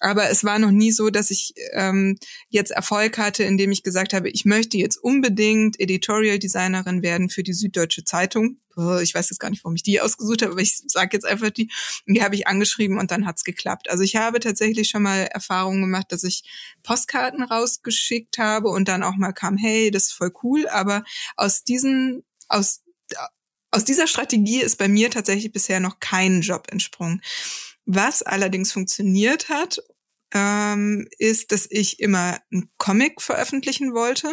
Aber es war noch nie so, dass ich ähm, jetzt Erfolg hatte, indem ich gesagt habe, ich möchte jetzt unbedingt Editorial Designerin werden für die Süddeutsche Zeitung. Ich weiß jetzt gar nicht, warum ich die ausgesucht habe, aber ich sage jetzt einfach die. Und die habe ich angeschrieben und dann hat's geklappt. Also ich habe tatsächlich schon mal Erfahrungen gemacht, dass ich Postkarten rausgeschickt habe und dann auch mal kam, hey, das ist voll cool. Aber aus diesen, aus aus dieser Strategie ist bei mir tatsächlich bisher noch kein Job entsprungen. Was allerdings funktioniert hat, ähm, ist, dass ich immer einen Comic veröffentlichen wollte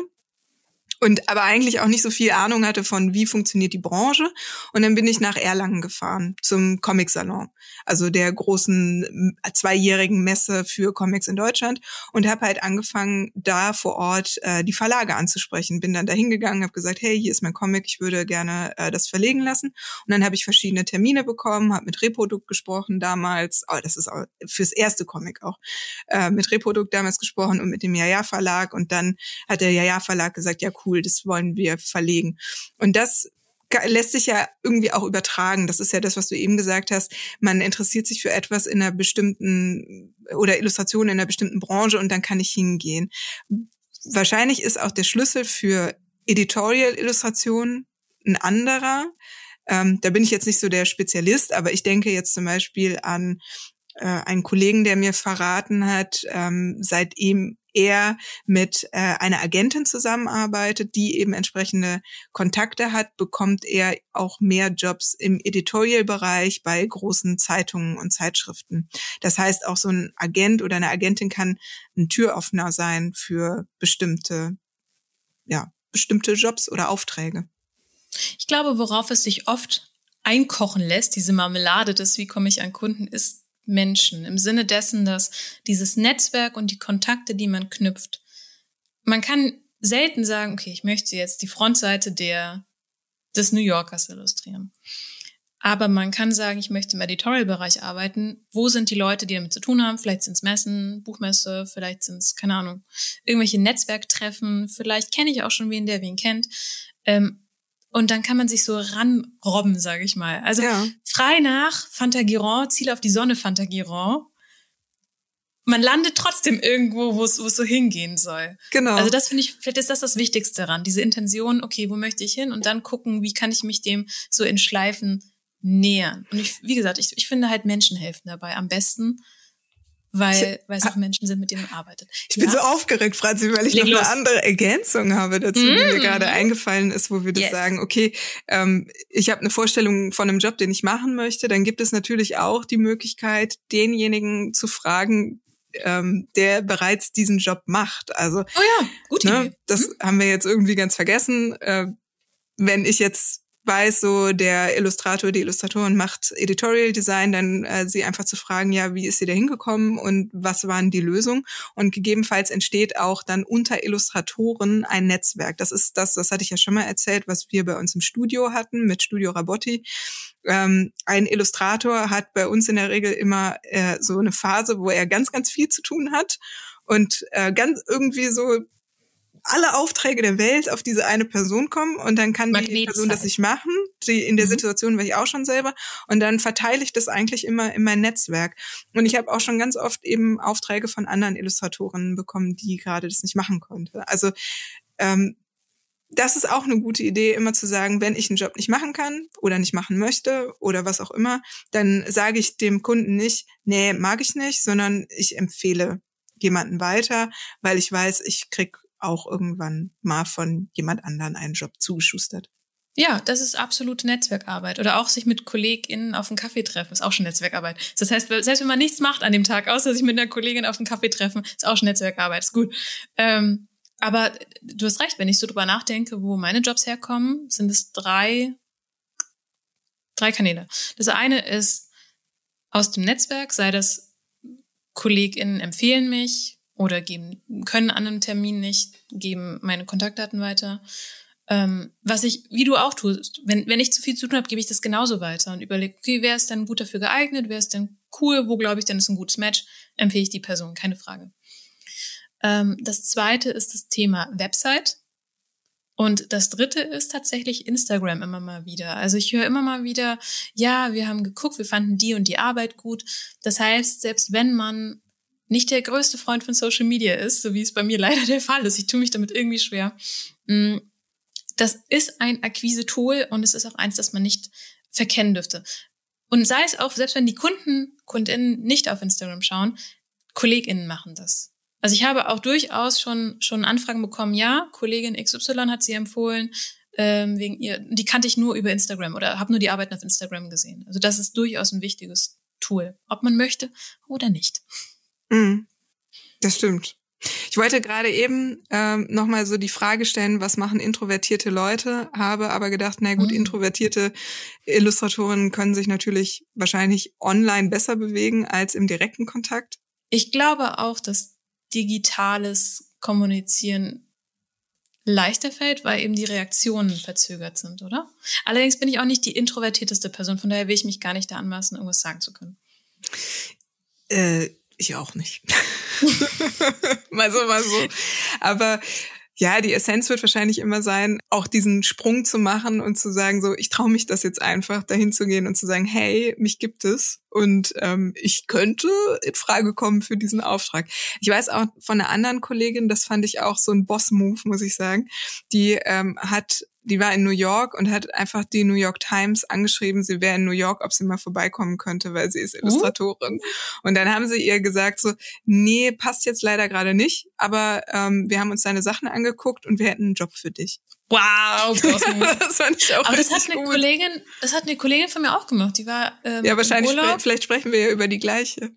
und aber eigentlich auch nicht so viel Ahnung hatte von, wie funktioniert die Branche. Und dann bin ich nach Erlangen gefahren zum Comic-Salon, also der großen äh, zweijährigen Messe für Comics in Deutschland und habe halt angefangen, da vor Ort äh, die Verlage anzusprechen. Bin dann da hingegangen, habe gesagt, hey, hier ist mein Comic, ich würde gerne äh, das verlegen lassen. Und dann habe ich verschiedene Termine bekommen, habe mit Reprodukt gesprochen damals, oh, das ist auch fürs erste Comic auch, äh, mit Reprodukt damals gesprochen und mit dem Jaja Verlag. Und dann hat der Jaja Verlag gesagt, ja cool, cool, das wollen wir verlegen. Und das lässt sich ja irgendwie auch übertragen. Das ist ja das, was du eben gesagt hast. Man interessiert sich für etwas in einer bestimmten oder Illustration in einer bestimmten Branche und dann kann ich hingehen. Wahrscheinlich ist auch der Schlüssel für Editorial-Illustration ein anderer. Ähm, da bin ich jetzt nicht so der Spezialist, aber ich denke jetzt zum Beispiel an äh, einen Kollegen, der mir verraten hat, ähm, seitdem er mit äh, einer Agentin zusammenarbeitet, die eben entsprechende Kontakte hat, bekommt er auch mehr Jobs im Editorial-Bereich bei großen Zeitungen und Zeitschriften. Das heißt, auch so ein Agent oder eine Agentin kann ein Türöffner sein für bestimmte, ja, bestimmte Jobs oder Aufträge. Ich glaube, worauf es sich oft einkochen lässt, diese Marmelade des Wie komme ich an Kunden, ist Menschen im Sinne dessen, dass dieses Netzwerk und die Kontakte, die man knüpft, man kann selten sagen, okay, ich möchte jetzt die Frontseite der, des New Yorkers illustrieren. Aber man kann sagen, ich möchte im Editorial-Bereich arbeiten. Wo sind die Leute, die damit zu tun haben? Vielleicht sind es Messen, Buchmesse, vielleicht sind es, keine Ahnung, irgendwelche Netzwerktreffen. Vielleicht kenne ich auch schon wen, der wen kennt. Ähm, und dann kann man sich so ranrobben, sage ich mal. Also ja. frei nach Fantagiron, Ziel auf die Sonne Fantagiron. Man landet trotzdem irgendwo, wo es so hingehen soll. Genau. Also das finde ich, vielleicht ist das das Wichtigste daran. Diese Intention, okay, wo möchte ich hin? Und dann gucken, wie kann ich mich dem so in Schleifen nähern. Und ich, wie gesagt, ich, ich finde halt Menschen helfen dabei am besten weil, weil es auch Menschen sind, mit denen man arbeitet. Ich ja? bin so aufgeregt, Franzi, weil ich Leg noch los. eine andere Ergänzung habe dazu, mm. die mir mm. gerade eingefallen ist, wo wir das yes. sagen, okay, ähm, ich habe eine Vorstellung von einem Job, den ich machen möchte, dann gibt es natürlich auch die Möglichkeit, denjenigen zu fragen, ähm, der bereits diesen Job macht. Also, oh ja, gut. Ne, das mhm. haben wir jetzt irgendwie ganz vergessen. Äh, wenn ich jetzt weiß, so der Illustrator, die Illustratorin macht Editorial Design, dann äh, sie einfach zu fragen, ja, wie ist sie da hingekommen und was waren die Lösungen? Und gegebenenfalls entsteht auch dann unter Illustratoren ein Netzwerk. Das ist das, das hatte ich ja schon mal erzählt, was wir bei uns im Studio hatten mit Studio Rabotti. Ähm, ein Illustrator hat bei uns in der Regel immer äh, so eine Phase, wo er ganz, ganz viel zu tun hat und äh, ganz irgendwie so alle Aufträge der Welt auf diese eine Person kommen und dann kann die Person das nicht machen. Die, in der mhm. Situation war ich auch schon selber und dann verteile ich das eigentlich immer in mein Netzwerk. Und ich habe auch schon ganz oft eben Aufträge von anderen Illustratorinnen bekommen, die gerade das nicht machen konnte. Also ähm, das ist auch eine gute Idee, immer zu sagen, wenn ich einen Job nicht machen kann oder nicht machen möchte oder was auch immer, dann sage ich dem Kunden nicht, nee, mag ich nicht, sondern ich empfehle jemanden weiter, weil ich weiß, ich krieg auch irgendwann mal von jemand anderen einen Job zugeschustert. Ja, das ist absolute Netzwerkarbeit. Oder auch sich mit KollegInnen auf einen Kaffee treffen, ist auch schon Netzwerkarbeit. Das heißt, selbst wenn man nichts macht an dem Tag, außer sich mit einer Kollegin auf einen Kaffee treffen, ist auch schon Netzwerkarbeit, ist gut. Ähm, aber du hast recht, wenn ich so drüber nachdenke, wo meine Jobs herkommen, sind es drei, drei Kanäle. Das eine ist aus dem Netzwerk, sei das KollegInnen empfehlen mich oder geben, können an einem Termin nicht, geben meine Kontaktdaten weiter. Ähm, was ich, wie du auch tust, wenn, wenn ich zu viel zu tun habe, gebe ich das genauso weiter und überlege, okay, wer ist denn gut dafür geeignet, wer ist denn cool, wo glaube ich denn ist ein gutes Match, empfehle ich die Person, keine Frage. Ähm, das zweite ist das Thema Website. Und das dritte ist tatsächlich Instagram immer mal wieder. Also ich höre immer mal wieder, ja, wir haben geguckt, wir fanden die und die Arbeit gut. Das heißt, selbst wenn man nicht der größte Freund von Social Media ist, so wie es bei mir leider der Fall ist, ich tue mich damit irgendwie schwer, mm, das ist ein Akquise-Tool und es ist auch eins, das man nicht verkennen dürfte. Und sei es auch, selbst wenn die Kunden, Kundinnen nicht auf Instagram schauen, KollegInnen machen das. Also ich habe auch durchaus schon, schon Anfragen bekommen, ja, Kollegin XY hat sie empfohlen, ähm, wegen ihr, die kannte ich nur über Instagram oder habe nur die Arbeiten auf Instagram gesehen. Also das ist durchaus ein wichtiges Tool, ob man möchte oder nicht. Mm, das stimmt. Ich wollte gerade eben ähm, nochmal so die Frage stellen, was machen introvertierte Leute, habe aber gedacht, na gut, mhm. introvertierte Illustratorinnen können sich natürlich wahrscheinlich online besser bewegen als im direkten Kontakt. Ich glaube auch, dass digitales Kommunizieren leichter fällt, weil eben die Reaktionen verzögert sind, oder? Allerdings bin ich auch nicht die introvertierteste Person, von daher will ich mich gar nicht da anmaßen, irgendwas sagen zu können. Äh, ich auch nicht. mal so, mal so. Aber ja, die Essenz wird wahrscheinlich immer sein, auch diesen Sprung zu machen und zu sagen, so, ich traue mich das jetzt einfach, dahin zu gehen und zu sagen, hey, mich gibt es und ähm, ich könnte in Frage kommen für diesen Auftrag. Ich weiß auch von einer anderen Kollegin, das fand ich auch so ein Boss-Move, muss ich sagen. Die ähm, hat die war in New York und hat einfach die New York Times angeschrieben, sie wäre in New York, ob sie mal vorbeikommen könnte, weil sie ist mhm. Illustratorin. Mhm. Und dann haben sie ihr gesagt so, nee, passt jetzt leider gerade nicht, aber ähm, wir haben uns deine Sachen angeguckt und wir hätten einen Job für dich. Wow, das fand ich auch Aber das hat eine gut. Kollegin, das hat eine Kollegin von mir auch gemacht. Die war ähm, ja wahrscheinlich. Spre vielleicht sprechen wir ja über die gleiche.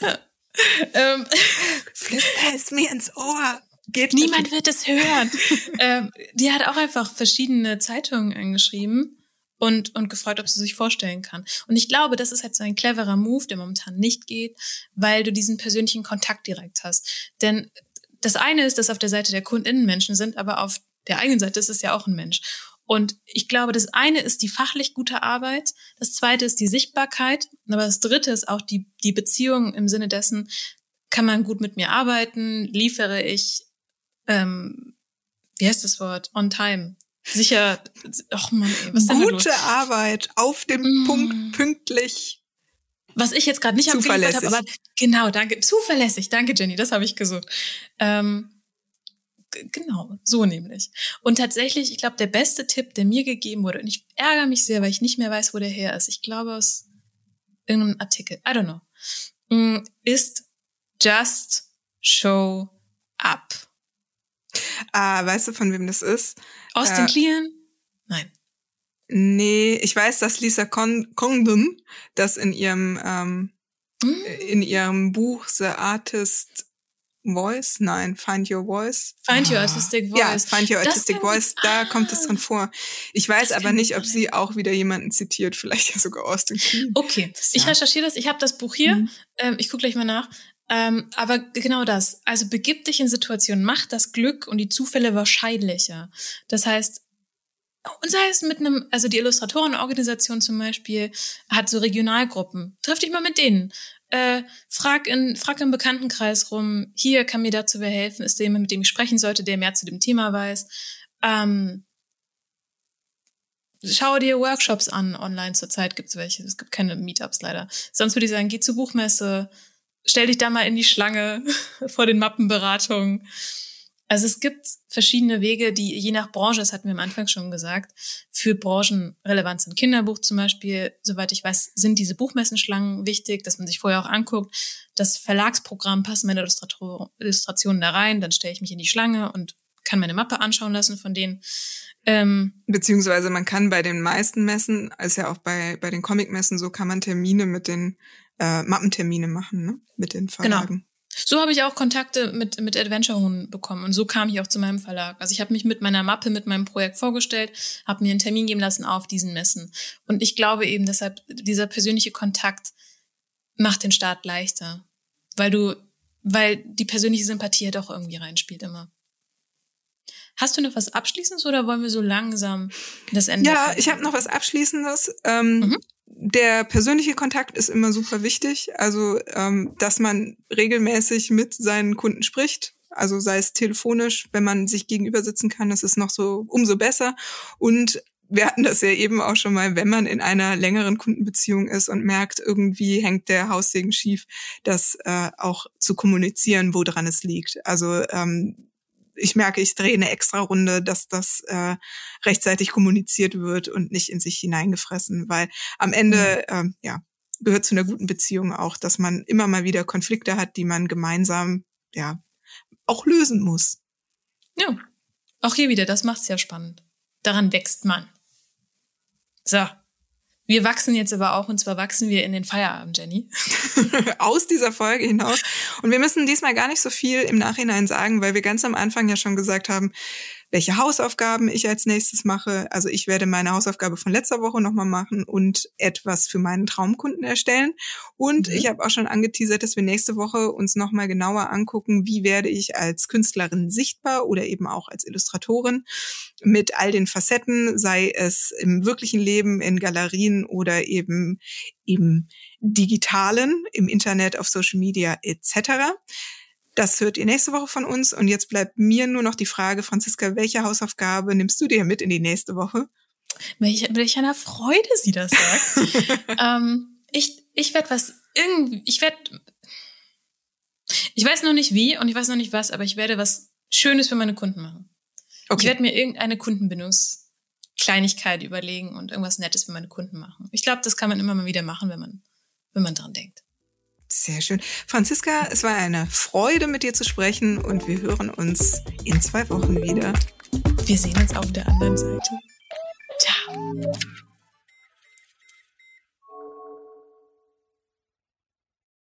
ähm. Flüster es mir ins Ohr. Geht Niemand wird es hören. ähm, die hat auch einfach verschiedene Zeitungen angeschrieben und, und gefragt, ob sie sich vorstellen kann. Und ich glaube, das ist halt so ein cleverer Move, der momentan nicht geht, weil du diesen persönlichen Kontakt direkt hast. Denn das eine ist, dass auf der Seite der KundInnen Menschen sind, aber auf der eigenen Seite ist es ja auch ein Mensch. Und ich glaube, das eine ist die fachlich gute Arbeit, das zweite ist die Sichtbarkeit, aber das dritte ist auch die, die Beziehung im Sinne dessen, kann man gut mit mir arbeiten, liefere ich ähm, wie heißt das Wort? On time. Sicher, ach man, ey, was Gute Arbeit, auf dem mm. Punkt, pünktlich. Was ich jetzt gerade nicht abgeliefert habe, aber genau, danke, zuverlässig, danke Jenny, das habe ich gesucht. Ähm, genau, so nämlich. Und tatsächlich, ich glaube, der beste Tipp, der mir gegeben wurde, und ich ärgere mich sehr, weil ich nicht mehr weiß, wo der her ist, ich glaube aus irgendeinem Artikel, I don't know, mm, ist just show up. Ah, weißt du, von wem das ist? Austin äh, Kleon? Nein. Nee, ich weiß, dass Lisa Con Condon das in ihrem ähm, mm. in ihrem Buch The Artist Voice, nein, Find Your Voice. Find Your ah. Artistic Voice. Ja, Find Your Artistic Voice, da kommt es dran vor. Ich weiß aber nicht, ob sie auch wieder jemanden zitiert, vielleicht ja sogar Austin Kleon. Okay, ich recherchiere das, ich habe das Buch hier, mhm. ähm, ich gucke gleich mal nach. Ähm, aber genau das. Also begib dich in Situationen, mach das Glück und die Zufälle wahrscheinlicher. Das heißt, und sei es mit einem, also die Illustratorenorganisation zum Beispiel hat so Regionalgruppen. Triff dich mal mit denen. Äh, frag, in, frag im Bekanntenkreis rum, hier kann mir dazu wer helfen, ist jemand, mit dem ich sprechen sollte, der mehr zu dem Thema weiß. Ähm, schau dir Workshops an, online zurzeit gibt's welche. Es gibt keine Meetups leider. Sonst würde ich sagen, geh zur Buchmesse, stell dich da mal in die Schlange vor den Mappenberatungen. Also es gibt verschiedene Wege, die je nach Branche, das hatten wir am Anfang schon gesagt, für Branchen relevant sind. Kinderbuch zum Beispiel, soweit ich weiß, sind diese Buchmessenschlangen wichtig, dass man sich vorher auch anguckt. Das Verlagsprogramm passen meine Illustrationen da rein, dann stelle ich mich in die Schlange und kann meine Mappe anschauen lassen von denen. Ähm, Beziehungsweise man kann bei den meisten Messen, ist ja auch bei, bei den Comic-Messen so, kann man Termine mit den äh, Mappentermine machen, ne? Mit den genau. Verlagen. Genau. So habe ich auch Kontakte mit, mit Adventure Huhn bekommen und so kam ich auch zu meinem Verlag. Also ich habe mich mit meiner Mappe, mit meinem Projekt vorgestellt, habe mir einen Termin geben lassen auf diesen Messen. Und ich glaube eben deshalb, dieser persönliche Kontakt macht den Start leichter, weil du, weil die persönliche Sympathie ja doch irgendwie reinspielt immer. Hast du noch was Abschließendes oder wollen wir so langsam das Ende? Ja, ich habe noch was Abschließendes. Ähm, mhm der persönliche Kontakt ist immer super wichtig. Also, ähm, dass man regelmäßig mit seinen Kunden spricht. Also sei es telefonisch, wenn man sich gegenüber sitzen kann, das ist noch so umso besser. Und wir hatten das ja eben auch schon mal, wenn man in einer längeren Kundenbeziehung ist und merkt, irgendwie hängt der Haussegen schief, das äh, auch zu kommunizieren, woran es liegt. Also ähm, ich merke, ich drehe eine extra Runde, dass das äh, rechtzeitig kommuniziert wird und nicht in sich hineingefressen, weil am Ende, mhm. ähm, ja, gehört zu einer guten Beziehung auch, dass man immer mal wieder Konflikte hat, die man gemeinsam, ja, auch lösen muss. Ja, auch hier wieder, das macht's ja spannend. Daran wächst man. So, wir wachsen jetzt aber auch und zwar wachsen wir in den Feierabend, Jenny. Aus dieser Folge hinaus. Und wir müssen diesmal gar nicht so viel im Nachhinein sagen, weil wir ganz am Anfang ja schon gesagt haben, welche Hausaufgaben ich als nächstes mache. Also ich werde meine Hausaufgabe von letzter Woche nochmal machen und etwas für meinen Traumkunden erstellen. Und mhm. ich habe auch schon angeteasert, dass wir nächste Woche uns nochmal genauer angucken, wie werde ich als Künstlerin sichtbar oder eben auch als Illustratorin mit all den Facetten, sei es im wirklichen Leben, in Galerien oder eben im digitalen, im Internet, auf Social Media etc. Das hört ihr nächste Woche von uns. Und jetzt bleibt mir nur noch die Frage, Franziska, welche Hausaufgabe nimmst du dir mit in die nächste Woche? Welch, welch einer Freude sie das sagt. ähm, ich ich werde was irgendwie, ich werde, ich weiß noch nicht wie und ich weiß noch nicht was, aber ich werde was Schönes für meine Kunden machen. Okay. Ich werde mir irgendeine Kundenbindungskleinigkeit überlegen und irgendwas Nettes für meine Kunden machen. Ich glaube, das kann man immer mal wieder machen, wenn man, wenn man dran denkt. Sehr schön. Franziska, es war eine Freude, mit dir zu sprechen und wir hören uns in zwei Wochen wieder. Wir sehen uns auf der anderen Seite. Ciao.